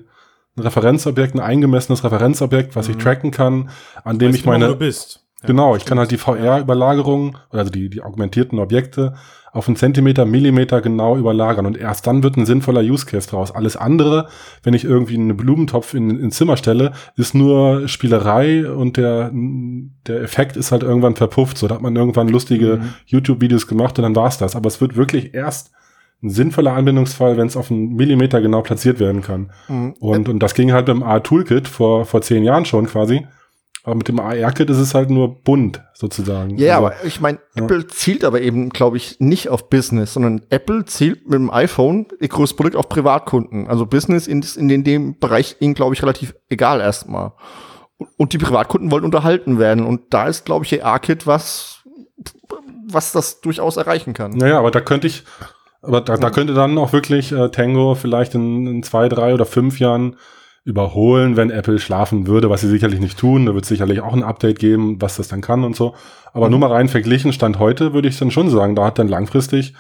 ein Referenzobjekt, ein eingemessenes Referenzobjekt, was ich tracken kann, an dem Weißt ich genau, wo meine, du bist. Ja, Genau, ich kann halt die VR-Überlagerung, also die, die augmentierten Objekte auf einen Zentimeter, Millimeter genau überlagern und erst dann wird ein sinnvoller Use Case draus. Alles andere, wenn ich irgendwie einen Blumentopf in, ins Zimmer stelle, ist nur Spielerei und der, der Effekt ist halt irgendwann verpufft. So, da hat man irgendwann lustige Mhm. YouTube-Videos gemacht und dann war's das. Aber es wird wirklich erst ein sinnvoller Anwendungsfall, wenn es auf einen Millimeter genau platziert werden kann. Mhm. Und, und das ging halt mit dem AR-Toolkit vor, vor zehn Jahren schon quasi. Aber mit dem AR-Kit ist es halt nur bunt, sozusagen. Ja, Also, aber ich meine, ja. Apple zielt aber eben, glaube ich, nicht auf Business, sondern Apple zielt mit dem iPhone ihr größtes Produkt auf Privatkunden. Also Business ist in, in dem Bereich ihnen, glaube ich, relativ egal erstmal. Und, und die Privatkunden wollen unterhalten werden. Und da ist, glaube ich, ihr A-Kit was, was das durchaus erreichen kann. Naja, aber da könnte ich, aber da, da könnte dann auch wirklich äh, Tango vielleicht in, in zwei, drei oder fünf Jahren überholen, wenn Apple schlafen würde, was sie sicherlich nicht tun. Da wird es sicherlich auch ein Update geben, was das dann kann und so. Aber nur mal rein verglichen, Stand heute, würde ich dann schon sagen, da hat dann langfristig,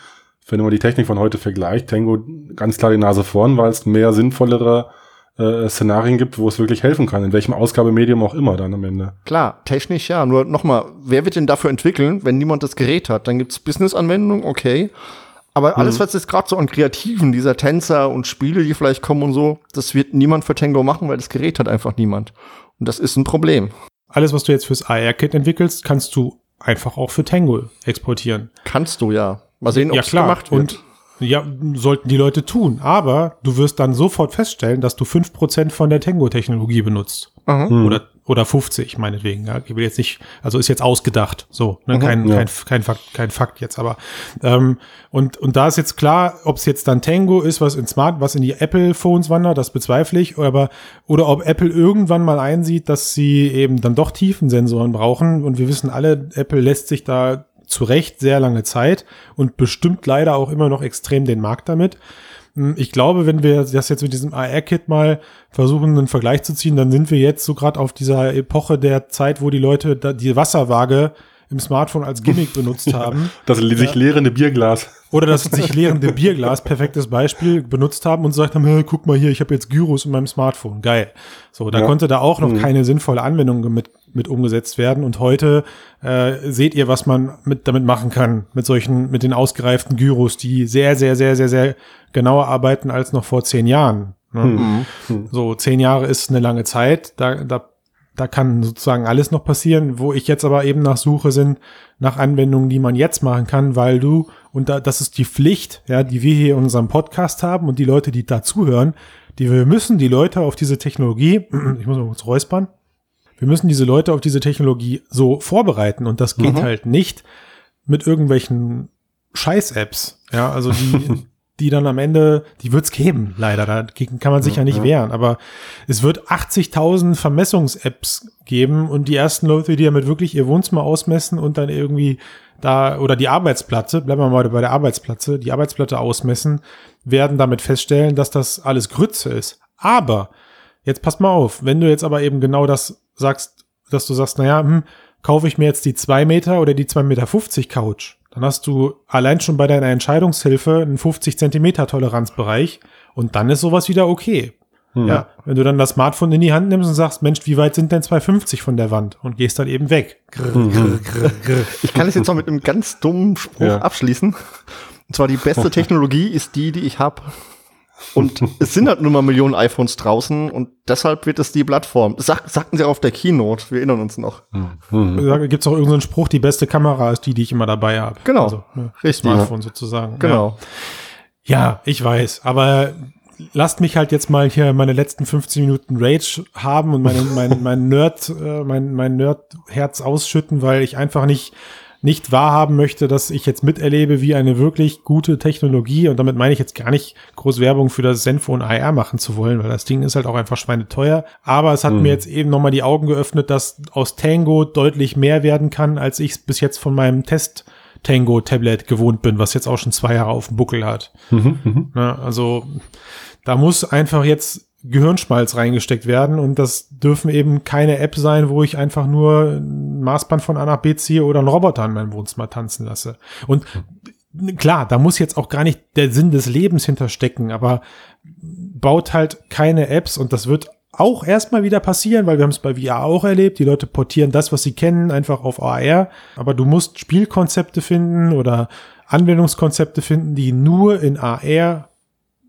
wenn man die Technik von heute vergleicht, Tango ganz klar die Nase vorn, weil es mehr sinnvollere äh, Szenarien gibt, wo es wirklich helfen kann, in welchem Ausgabemedium auch immer dann am Ende. Klar, technisch ja. Nur nochmal, wer wird denn dafür entwickeln, wenn niemand das Gerät hat? Dann gibt's Business-Anwendungen, okay. Aber alles, was jetzt gerade so an Kreativen, dieser Tänzer und Spiele, die vielleicht kommen und so, das wird niemand für Tango machen, weil das Gerät hat einfach niemand. Und das ist ein Problem. Alles, was du jetzt fürs AR-Kit entwickelst, kannst du einfach auch für Tango exportieren. Kannst du ja. Mal sehen, ob ja es klar. gemacht wird. Und Ja, sollten die Leute tun. Aber du wirst dann sofort feststellen, dass du 5% von der Tango-Technologie benutzt. Aha. Hm. Oder, oder 50, meinetwegen. Ja. Ich will jetzt nicht, also ist jetzt ausgedacht. So, ne? Mhm. kein, Ja. kein, kein, Fakt, kein Fakt jetzt, aber ähm, und, und da ist jetzt klar, ob es jetzt dann Tango ist, was in Smart, was in die Apple-Phones wandert, das bezweifle ich, aber oder ob Apple irgendwann mal einsieht, dass sie eben dann doch Tiefensensoren brauchen. Und wir wissen alle, Apple lässt sich da zu Recht sehr lange Zeit und bestimmt leider auch immer noch extrem den Markt damit. Hm, Ich glaube, wenn wir das jetzt mit diesem AR-Kit mal versuchen, einen Vergleich zu ziehen, dann sind wir jetzt so gerade auf dieser Epoche der Zeit, wo die Leute die Wasserwaage im Smartphone als Gimmick benutzt haben. Das sich leerende Bierglas. Oder das sich leerende Bierglas, perfektes Beispiel, benutzt haben und gesagt haben, "Hey, guck mal hier, ich habe jetzt Gyros in meinem Smartphone. Geil. So, da Ja. konnte da auch noch keine sinnvolle Anwendung mit, mit umgesetzt werden. Und heute äh, seht ihr, was man mit, damit machen kann, mit solchen, mit den ausgereiften Gyros, die sehr, sehr, sehr, sehr, sehr genauer arbeiten als noch vor zehn Jahren. Ne? So, zehn Jahre ist eine lange Zeit. Da, da, da kann sozusagen alles noch passieren. Wo ich jetzt aber eben nach Suche sind, nach Anwendungen, die man jetzt machen kann, weil du, und da, das ist die Pflicht, ja, die wir hier in unserem Podcast haben und die Leute, die da zuhören, die wir müssen die Leute auf diese Technologie, ich muss mal kurz räuspern, wir müssen diese Leute auf diese Technologie so vorbereiten und das geht halt nicht mit irgendwelchen Scheiß-Apps. Ja, also die, die dann am Ende, die wird's geben, leider. Dagegen kann man sich ja, nicht wehren. Aber es wird 80.000 Vermessungs-Apps geben und die ersten Leute, die damit wirklich ihr Wohnzimmer ausmessen und dann irgendwie da, oder die Arbeitsplatte, bleiben wir mal bei der Arbeitsplatte, die Arbeitsplatte ausmessen, werden damit feststellen, dass das alles Grütze ist. Aber, jetzt pass mal auf, wenn du jetzt aber eben genau das sagst, dass du sagst, naja, hm, kaufe ich mir jetzt die 2 Meter oder die 2,50 Meter Couch, dann hast du allein schon bei deiner Entscheidungshilfe einen 50 Zentimeter Toleranzbereich und dann ist sowas wieder okay. Ja, wenn du dann das Smartphone in die Hand nimmst und sagst, Mensch, wie weit sind denn 250 von der Wand und gehst dann eben weg. Grr, grr, grr, grr. Ich kann es jetzt noch mit einem ganz dummen Spruch Ja. abschließen. Und zwar die beste Technologie ist die, die ich habe. Und es sind halt nur mal Millionen iPhones draußen und deshalb wird es die Plattform. Sag, sagten sie auch auf der Keynote, wir erinnern uns noch. Da gibt's auch irgendeinen Spruch, die beste Kamera ist die, die ich immer dabei habe. Genau. Also, ne, Richtig. Smartphone sozusagen. Genau. Ja. ja, ich weiß, aber lasst mich halt jetzt mal hier meine letzten 15 Minuten Rage haben und meine, mein, mein Nerd, äh, mein, mein Nerd-Herz ausschütten, weil ich einfach nicht nicht wahrhaben möchte, dass ich jetzt miterlebe, wie eine wirklich gute Technologie, und damit meine ich jetzt gar nicht groß Werbung für das Zenfone AR machen zu wollen, weil das Ding ist halt auch einfach schweineteuer. Aber es hat mir jetzt eben nochmal die Augen geöffnet, dass aus Tango deutlich mehr werden kann, als ich es bis jetzt von meinem Test Tango Tablet gewohnt bin, was jetzt auch schon zwei Jahre auf dem Buckel hat. Ne, also da muss einfach jetzt Gehirnschmalz reingesteckt werden und das dürfen eben keine App sein, wo ich einfach nur ein Maßband von A nach B ziehe oder einen Roboter in meinem Wohnzimmer tanzen lasse. Und klar, da muss jetzt auch gar nicht der Sinn des Lebens hinterstecken, aber baut halt keine Apps und das wird auch erstmal wieder passieren, weil wir haben es bei VR auch erlebt. Die Leute portieren das, was sie kennen, einfach auf AR. Aber du musst Spielkonzepte finden oder Anwendungskonzepte finden, die nur in AR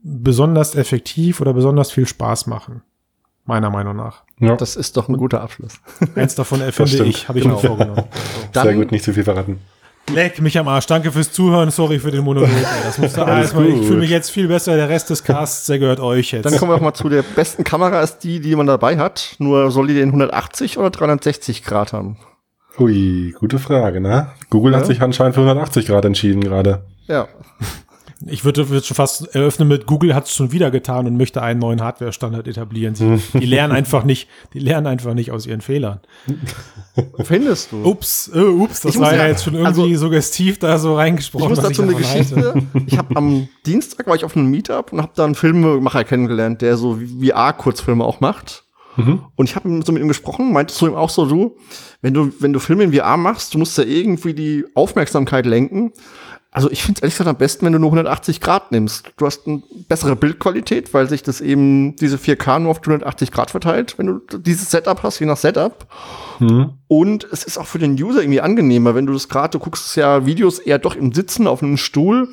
besonders effektiv oder besonders viel Spaß machen. Meiner Meinung nach. Ja, Das ist doch ein guter Abschluss. Eins davon erfinde ich, habe ich Genau. mir vorgenommen. sehr Dann- gut, nicht zu viel verraten. Leck mich am Arsch. Danke fürs Zuhören. Sorry für den Monolog. Ey. Das muss da Alles alles Ich fühle mich jetzt viel besser. Der Rest des Casts, der gehört euch jetzt. Dann kommen wir auch mal zu der besten Kamera, ist die, die man dabei hat. Nur soll die den 180 oder 360 Grad haben? Ui, gute Frage, ne? Google hat Ja. sich anscheinend für 180 Grad entschieden gerade. Ja. Ich würde, würde schon fast eröffnen mit Google hat es schon wieder getan und möchte einen neuen Hardware-Standard etablieren. Sie, die lernen einfach nicht, die lernen einfach nicht aus ihren Fehlern. Findest du? Ups, äh, ups, das Ich muss war ja jetzt schon irgendwie also- suggestiv da so Ich reingesprochen. muss was dazu eine davon halte. Geschichte. Ich habe am Dienstag war ich auf einem Meetup und habe da einen Filmemacher kennengelernt, der so VR-Kurzfilme auch macht. Und ich habe so mit ihm gesprochen, meinte zu ihm auch so, du, wenn du, wenn du Filme in VR machst, du musst ja irgendwie die Aufmerksamkeit lenken. Also ich finde es ehrlich gesagt am besten, wenn du nur 180 Grad nimmst. Du hast eine bessere Bildqualität, weil sich das eben diese 4K nur auf 180 Grad verteilt, wenn du dieses Setup hast, je nach Setup. Und es ist auch für den User irgendwie angenehmer, wenn du das gerade, du guckst ja Videos eher doch im Sitzen auf einem Stuhl.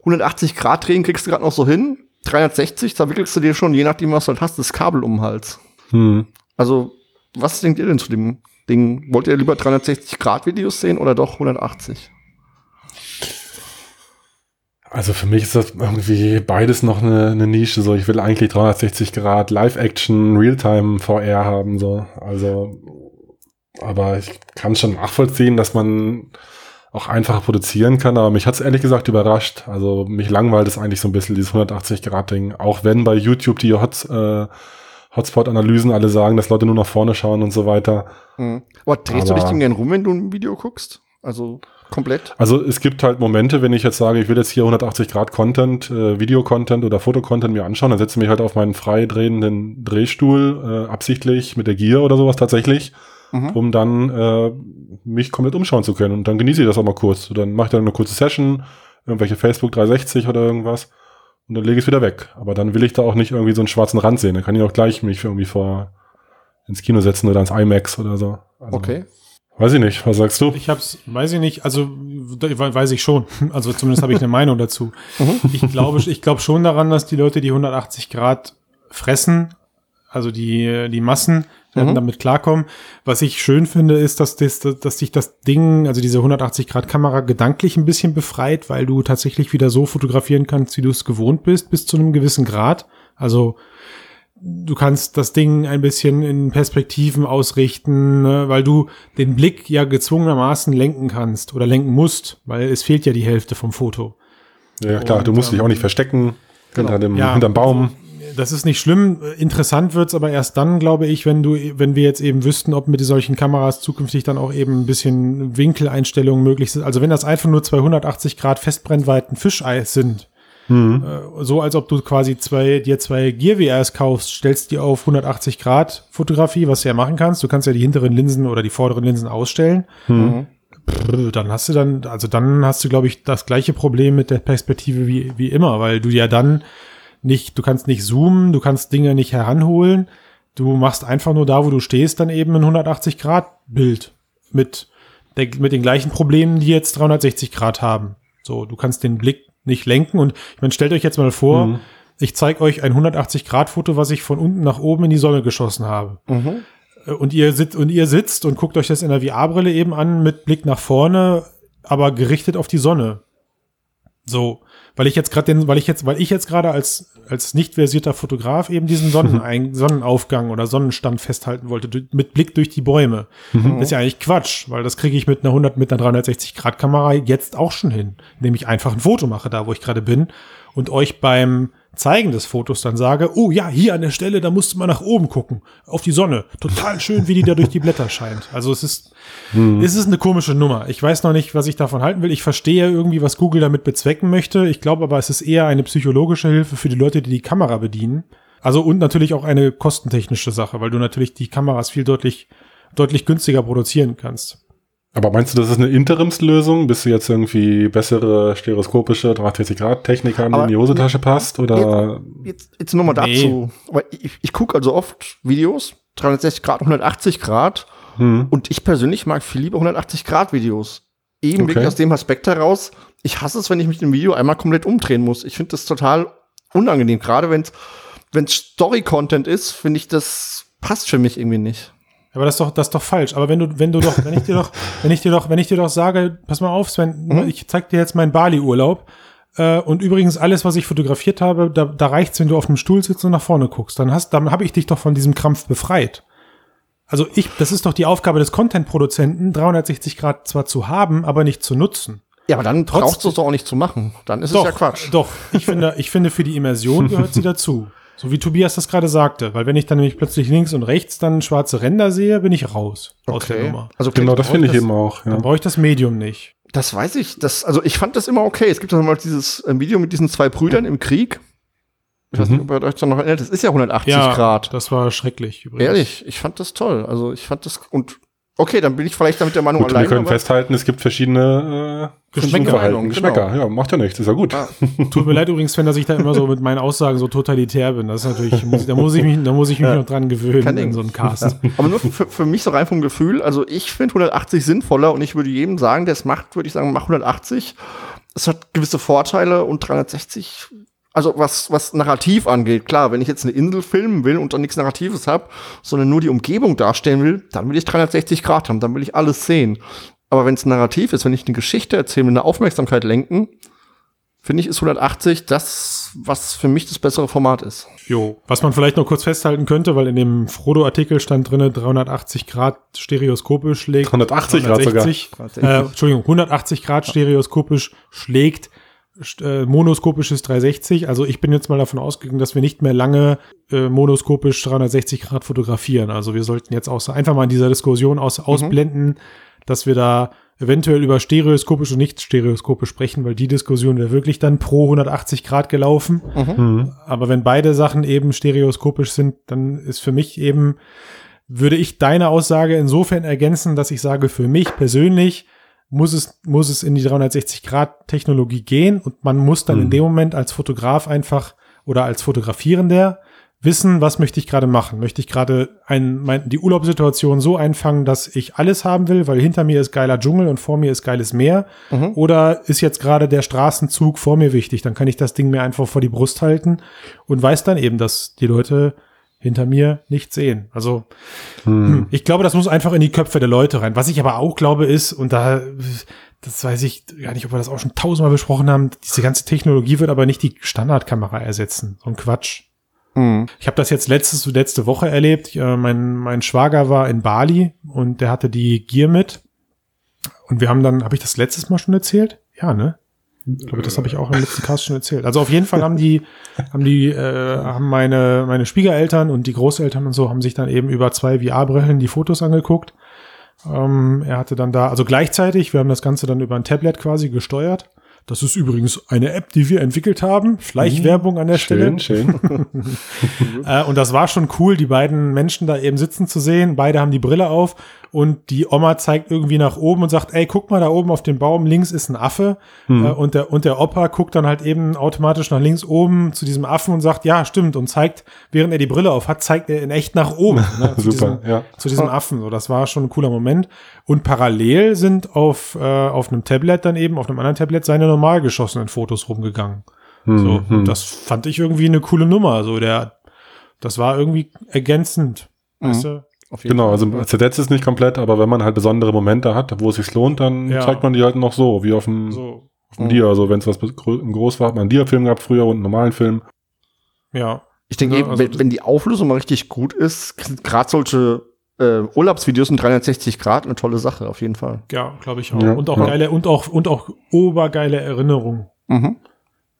180 Grad drehen kriegst du gerade noch so hin. 360, da wickelst du dir schon, je nachdem, was du halt hast, das Kabel um den Hals. Hm. Also, was denkt ihr denn zu dem Ding? Wollt ihr lieber 360 Grad Videos sehen oder doch 180? Also für mich ist das irgendwie beides noch eine, eine Nische. So, ich will eigentlich 360 Grad Live-Action, Realtime VR haben. So, also, aber ich kann schon nachvollziehen, dass man auch einfacher produzieren kann. Aber mich hat es ehrlich gesagt überrascht. Also mich langweilt es eigentlich so ein bisschen dieses 180 Grad Ding. Auch wenn bei YouTube die Hot, äh, Hotspot-Analysen alle sagen, dass Leute nur nach vorne schauen und so weiter. Mhm. Aber drehst Aber- du dich denn gern rum, wenn du ein Video guckst? Also komplett? Also es gibt halt Momente, wenn ich jetzt sage, ich will jetzt hier 180 Grad Content, äh, Video-Content oder Fotocontent mir anschauen, dann setze ich mich halt auf meinen frei drehenden Drehstuhl, äh, absichtlich mit der Gear oder sowas tatsächlich, Mhm. um dann äh, mich komplett umschauen zu können. Und dann genieße ich das auch mal kurz. Und dann mache ich dann eine kurze Session, irgendwelche Facebook 360 oder irgendwas. Und dann lege ich es wieder weg. Aber dann will ich da auch nicht irgendwie so einen schwarzen Rand sehen. Dann kann ich auch gleich mich irgendwie vor ins Kino setzen oder ins IMAX oder so. Also, Okay. Weiß ich nicht. Was sagst du? Ich hab's, weiß ich nicht, also weiß ich schon. Also zumindest habe ich eine Meinung dazu. Ich glaube, ich glaube schon daran, dass die Leute die 180 Grad fressen, also die, die Massen werden Mhm. damit klarkommen. Was ich schön finde, ist, dass, das, dass sich das Ding, also diese 180 Grad Kamera gedanklich ein bisschen befreit, weil du tatsächlich wieder so fotografieren kannst, wie du es gewohnt bist, bis zu einem gewissen Grad. Also du kannst das Ding ein bisschen in Perspektiven ausrichten, ne, weil du den Blick ja gezwungenermaßen lenken kannst oder lenken musst, weil es fehlt ja die Hälfte vom Foto. Ja, klar, du Und, musst dich auch ähm, nicht verstecken hinter dem, Ja. hinterm Baum. Das ist nicht schlimm. Interessant wird's aber erst dann, glaube ich, wenn du, wenn wir jetzt eben wüssten, ob mit solchen Kameras zukünftig dann auch eben ein bisschen Winkeleinstellungen möglich sind. Also wenn das einfach nur 280 Grad Festbrennweiten Fischeis sind, Mhm. äh, so als ob du quasi zwei, dir zwei Gear VRs kaufst, stellst die auf 180 Grad Fotografie, was du ja machen kannst. Du kannst ja die hinteren Linsen oder die vorderen Linsen ausstellen. Mhm. Brr, Dann hast du dann, also dann hast du, glaube ich, das gleiche Problem mit der Perspektive wie, wie immer, weil du ja dann nicht, du kannst nicht zoomen, du kannst Dinge nicht heranholen. Du machst einfach nur da, wo du stehst, dann eben ein 180 Grad Bild mit, der, mit den gleichen Problemen, die jetzt 360 Grad haben. So, du kannst den Blick nicht lenken und ich meine, stellt euch jetzt mal vor, Mhm. ich zeige euch ein 180 Grad Foto, was ich von unten nach oben in die Sonne geschossen habe. Mhm. Äh, Und ihr sitzt und ihr sitzt und guckt euch das in der VR-Brille eben an mit Blick nach vorne, aber gerichtet auf die Sonne. So, weil ich jetzt gerade den, weil ich jetzt, weil ich jetzt gerade als als nicht versierter Fotograf eben diesen Sonnenein Sonnenaufgang oder Sonnenstand festhalten wollte mit Blick durch die Bäume. Das ist ja eigentlich Quatsch, weil das kriege ich mit einer 100 mit einer 360 Grad Kamera jetzt auch schon hin, indem ich einfach ein Foto mache, da wo ich gerade bin und euch beim Zeigen des Fotos dann sage, oh ja, hier an der Stelle, da musst du mal nach oben gucken, auf die Sonne. Total schön, wie die da durch die Blätter scheint. Also es ist, es ist eine komische Nummer. Ich weiß noch nicht, was ich davon halten will. Ich verstehe irgendwie, was Google damit bezwecken möchte. Ich glaube aber, es ist eher eine psychologische Hilfe für die Leute, die die Kamera bedienen. Also und natürlich auch eine kostentechnische Sache, weil du natürlich die Kameras viel deutlich, deutlich günstiger produzieren kannst. Aber meinst du, das ist eine Interimslösung, bis du jetzt irgendwie bessere stereoskopische 360-Grad-Technik haben, die in die Hosentasche passt? Oder Jetzt, jetzt nur mal Nee. dazu. Aber ich, ich gucke also oft Videos, 360 Grad, 180 Grad. hm, Und ich persönlich mag viel lieber 180 Grad Videos. Eben Okay. wirklich aus dem Aspekt heraus, ich hasse es, wenn ich mich im Video einmal komplett umdrehen muss. Ich finde das total unangenehm. Gerade wenn es Story-Content ist, finde ich, das passt für mich irgendwie nicht. Aber das ist doch, das ist doch falsch. Aber wenn du, wenn du doch, wenn ich dir doch, wenn ich dir doch, wenn ich dir doch sage, pass mal auf, Sven, Mhm. ich zeig dir jetzt meinen Bali-Urlaub. Äh, und übrigens alles, was ich fotografiert habe, da, da reicht's, wenn du auf dem Stuhl sitzt und nach vorne guckst. Dann hast, dann habe ich dich doch von diesem Krampf befreit. Also ich, das ist doch die Aufgabe des Content-Produzenten, 360 Grad zwar zu haben, aber nicht zu nutzen. Ja, aber dann Trotz- brauchst du es doch auch nicht zu machen. Dann ist doch, es ja Quatsch. Doch, ich finde, ich finde, für die Immersion gehört sie dazu. So wie Tobias das gerade sagte. Weil wenn ich dann nämlich plötzlich links und rechts dann schwarze Ränder sehe, bin ich raus aus der Nummer. Also genau, das finde ich das- eben auch. Ja. Dann brauche ich das Medium nicht. Das weiß ich. Das, also ich fand das immer okay. Es gibt ja mal dieses äh, Video mit diesen zwei Brüdern im Krieg. Ich weiß Mhm. nicht, ob ihr euch da noch erinnert. Das ist ja 180 Ja, Grad. das war schrecklich übrigens. Ehrlich, ich fand das toll. Also ich fand das und okay, dann bin ich vielleicht damit der Meinung Gut, wir allein. können aber- festhalten, es gibt verschiedene äh, Geschmäcker. Geschmäcker. Ja, macht ja nichts, ist ja gut. Ah. Tut mir leid übrigens, wenn dass ich da immer so mit meinen Aussagen so totalitär bin. Das ist natürlich, muss, da muss ich mich, da muss ich mich Ja. noch dran gewöhnen Kein in Ding. so einem Cast. Aber nur für, für mich so rein vom Gefühl, also ich finde 180 sinnvoller und ich würde jedem sagen, der es macht, würde ich sagen, mach 180. Es hat gewisse Vorteile und 360, also was, was Narrativ angeht, klar, wenn ich jetzt eine Insel filmen will und dann nichts Narratives habe, sondern nur die Umgebung darstellen will, dann will ich 360 Grad haben, dann will ich alles sehen. Aber wenn es narrativ ist, wenn ich eine Geschichte erzähle, eine Aufmerksamkeit lenken, finde ich, ist 180 das, was für mich das bessere Format ist. Jo, was man vielleicht noch kurz festhalten könnte, weil in dem Frodo-Artikel stand drinne 380 Grad stereoskopisch schlägt. 180 Grad sogar. 360, Äh, Entschuldigung, 180 Grad stereoskopisch schlägt äh, monoskopisches 360. Also ich bin jetzt mal davon ausgegangen, dass wir nicht mehr lange äh, monoskopisch 360 Grad fotografieren. Also wir sollten jetzt auch einfach mal in dieser Diskussion aus, ausblenden, dass wir da eventuell über stereoskopisch und nicht stereoskopisch sprechen, weil die Diskussion wäre wirklich dann pro 180 Grad gelaufen. Mhm. Aber wenn beide Sachen eben stereoskopisch sind, dann ist für mich eben, würde ich deine Aussage insofern ergänzen, dass ich sage, für mich persönlich muss es, muss es in die 360-Grad-Technologie gehen und man muss dann in Mhm. dem Moment als Fotograf einfach oder als Fotografierender wissen, was möchte ich gerade machen. Möchte ich gerade ein, mein, die Urlaubssituation so einfangen, dass ich alles haben will, weil hinter mir ist geiler Dschungel und vor mir ist geiles Meer? Mhm. Oder ist jetzt gerade der Straßenzug vor mir wichtig? Dann kann ich das Ding mir einfach vor die Brust halten und weiß dann eben, dass die Leute hinter mir nicht sehen. Also Hm. ich glaube, das muss einfach in die Köpfe der Leute rein. Was ich aber auch glaube ist, und da, das weiß ich gar nicht, ob wir das auch schon tausendmal besprochen haben, diese ganze Technologie wird aber nicht die Standardkamera ersetzen. So ein Quatsch. Mhm. Ich habe das jetzt letztes, letzte Woche erlebt. Äh, mein, mein Schwager war in Bali und der hatte die Gear mit. Und wir haben dann, habe ich das letztes Mal schon erzählt? Ja, ne? Ich glaube, das habe ich auch im letzten Cast schon erzählt. Also auf jeden Fall haben die, haben die, äh, haben meine, meine Schwiegereltern und die Großeltern und so haben sich dann eben über zwei VR-Brillen die Fotos angeguckt. Ähm, er hatte dann da, also gleichzeitig, wir haben das Ganze dann über ein Tablet quasi gesteuert. Das ist übrigens eine App, die wir entwickelt haben. Schleichwerbung an der Stelle. Schön, schön. Äh, und das war schon cool, die beiden Menschen da eben sitzen zu sehen. Beide haben die Brille auf und die Oma zeigt irgendwie nach oben und sagt, ey, guck mal da oben auf dem Baum, links ist ein Affe. Äh, und, der, und der Opa guckt dann halt eben automatisch nach links oben zu diesem Affen und sagt, ja, stimmt. Und zeigt, während er die Brille auf hat, zeigt er in echt nach oben. Ne, zu Super, diesem, ja. zu diesem Affen. So, das war schon ein cooler Moment. Und parallel sind auf, äh, auf einem Tablet dann eben, auf einem anderen Tablet, seine normal geschossenen Fotos rumgegangen. So, Hm, das fand ich irgendwie eine coole Nummer. So, der, das war irgendwie ergänzend. Weißt du? Auf jeden Genau, Fall. also zersetzt ist nicht komplett, aber wenn man halt besondere Momente hat, wo es sich lohnt, dann Ja. zeigt man die halt noch so, wie auf dem, So, auf dem Dia. Also wenn es was groß war, hat man einen Dia-Film gehabt früher und einen normalen Film. ja. Ich denke, Ja, eben, also wenn, wenn die Auflösung mal richtig gut ist, gerade solche äh, Urlaubsvideos in 360 Grad eine tolle Sache, auf jeden Fall. Ja, glaube ich auch. Ja. Und auch Ja. geile, und auch, und auch obergeile Erinnerungen. Mhm.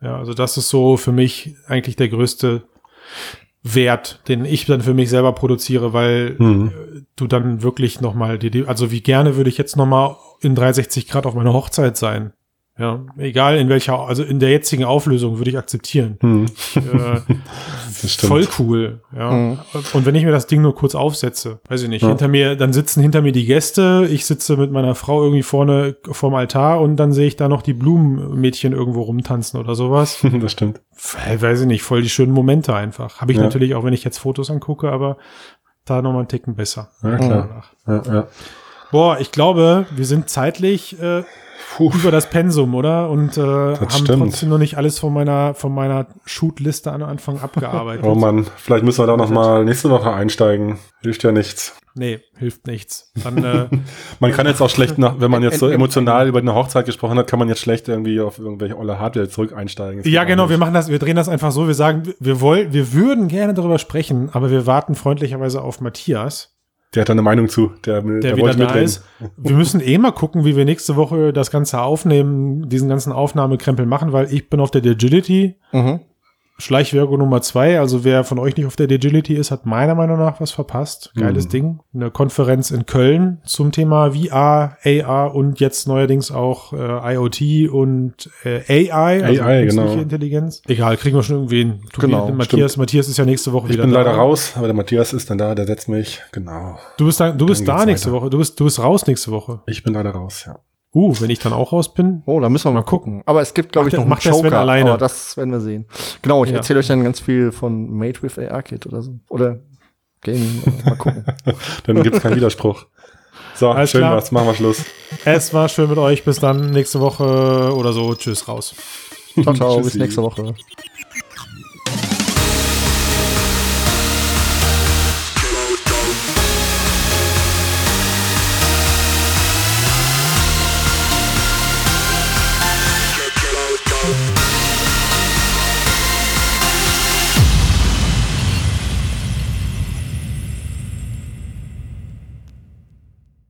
Ja, also das ist so für mich eigentlich der größte Wert, den ich dann für mich selber produziere, weil Mhm. äh, du dann wirklich noch mal die, also wie gerne würde ich jetzt noch mal in 360 Grad auf meiner Hochzeit sein. Ja, egal in welcher, also in der jetzigen Auflösung würde ich akzeptieren. Hm. äh, voll cool. Ja. Mhm. Und wenn ich mir das Ding nur kurz aufsetze, weiß ich nicht, Ja. hinter mir, dann sitzen hinter mir die Gäste, ich sitze mit meiner Frau irgendwie vorne vorm Altar und dann sehe ich da noch die Blumenmädchen irgendwo rumtanzen oder sowas. das stimmt. Weiß ich nicht, voll die schönen Momente einfach. Habe ich Ja. natürlich auch, wenn ich jetzt Fotos angucke, aber da noch mal einen Ticken besser. Ja, klar. Ja, ja. Boah, ich glaube, wir sind zeitlich äh, über das Pensum, oder? Und äh, haben stimmt. trotzdem noch nicht alles von meiner von meiner Shootliste an Anfang abgearbeitet. Oh Mann, vielleicht müssen wir da noch mal nächste Woche einsteigen. Hilft ja nichts. Nee, hilft nichts. Dann äh, Man kann jetzt auch schlecht, nach, wenn man jetzt so emotional über eine Hochzeit gesprochen hat, kann man jetzt schlecht irgendwie auf irgendwelche olle Hardware zurück einsteigen. Ja, genau, wir machen das, wir drehen das einfach so, wir sagen, wir wollen, wir würden gerne darüber sprechen, aber wir warten freundlicherweise auf Matthias, Der hat da eine Meinung zu. Der, der, der, wieder wollte da mitreden. ist. Wir müssen eh mal gucken, wie wir nächste Woche das Ganze aufnehmen, diesen ganzen Aufnahmekrempel machen, weil ich bin auf der Agility, Mhm. Schleichwirkung Nummer zwei. Also wer von euch nicht auf der Agility ist, hat meiner Meinung nach was verpasst. Geiles Mhm. Ding. Eine Konferenz in Köln zum Thema VR, AR und jetzt neuerdings auch äh, IoT und äh, AI, also AI, künstliche genau. Intelligenz. Egal, kriegen wir schon irgendwen. Genau, Matthias, Matthias ist ja nächste Woche Ich wieder bin da. leider raus, aber der Matthias ist dann da, der setzt mich. Genau. Du bist da, du bist da nächste weiter. Woche. Du bist, du bist raus nächste Woche. Ich bin leider raus, ja. Uh, wenn ich dann auch raus bin. Oh, da müssen wir mal gucken. Aber es gibt, glaube ich, noch einen macht Sven Joker, alleine? aber das werden wir sehen. Genau, ich Ja. erzähle euch dann ganz viel von Made with AR Kit oder so. Oder Gaming. mal gucken. Dann gibt's keinen Widerspruch. So, Alles schön klar. was. Machen wir Schluss. Es war schön mit euch. Bis dann nächste Woche oder so. Tschüss raus. Ciao, ciao, bis nächste Woche.